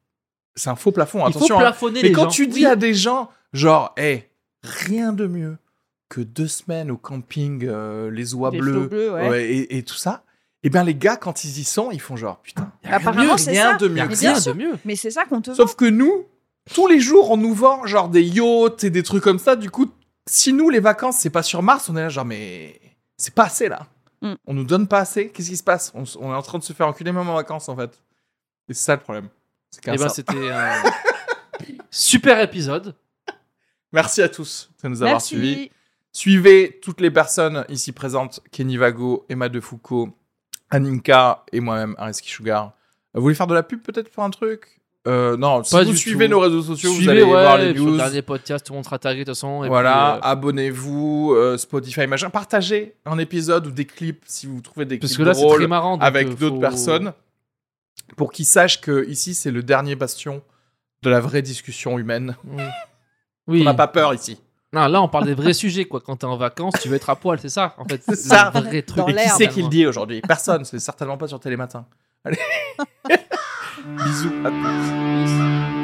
C'est un faux plafond, Il faut attention. hein. plafonner Mais quand gens. tu dis Oui. à des gens, genre, hé, rien de mieux que deux semaines au camping, euh, les oies Les bleues, flots bleus, ouais. ouais, et, et tout ça, et bien les gars, quand ils y sont, ils font genre, putain, y a rien de Apparemment, mieux, c'est rien ça. de mieux rien de mieux. Mais c'est ça qu'on te vend. Sauf que nous, tous les jours, on nous vend genre des yachts et des trucs comme ça. Du coup, si nous, les vacances, c'est pas sur Mars, on est là genre, mais c'est pas assez là. Mm. On nous donne pas assez. Qu'est-ce qui se passe? On, est en train de se faire enculer même en vacances en fait. Et c'est ça le problème. C'est qu'un Et ben c'était un super épisode. Merci à tous de nous avoir suivis. Suivez toutes les personnes ici présentes Kenny Vago, Emma Defoucault, Aninka et moi-même, Areski Sugar. Vous voulez faire de la pub peut-être pour un truc? Euh, Non, si Pas vous suivez tout. nos réseaux sociaux, vous Suivez allez ouais, voir les sur le news. dernier podcast, tout le monde sera tagué de toute façon. et Voilà, euh, abonnez-vous, euh, Spotify, machin. Partagez un épisode ou des clips si vous trouvez des parce clips que là drôles marrant. avec euh, d'autres faut- personnes pour qu'ils sachent que ici c'est le dernier bastion de la vraie discussion humaine. Oui. On n'a pas peur ici. Non, là on parle des vrais sujets quoi. Quand t'es en vacances, tu veux être à poil, c'est ça en fait. C'est ça. vrai truc. Et qui c'est qui le dit aujourd'hui? Personne, c'est certainement pas sur Télématin. Allez. Bisous à tous.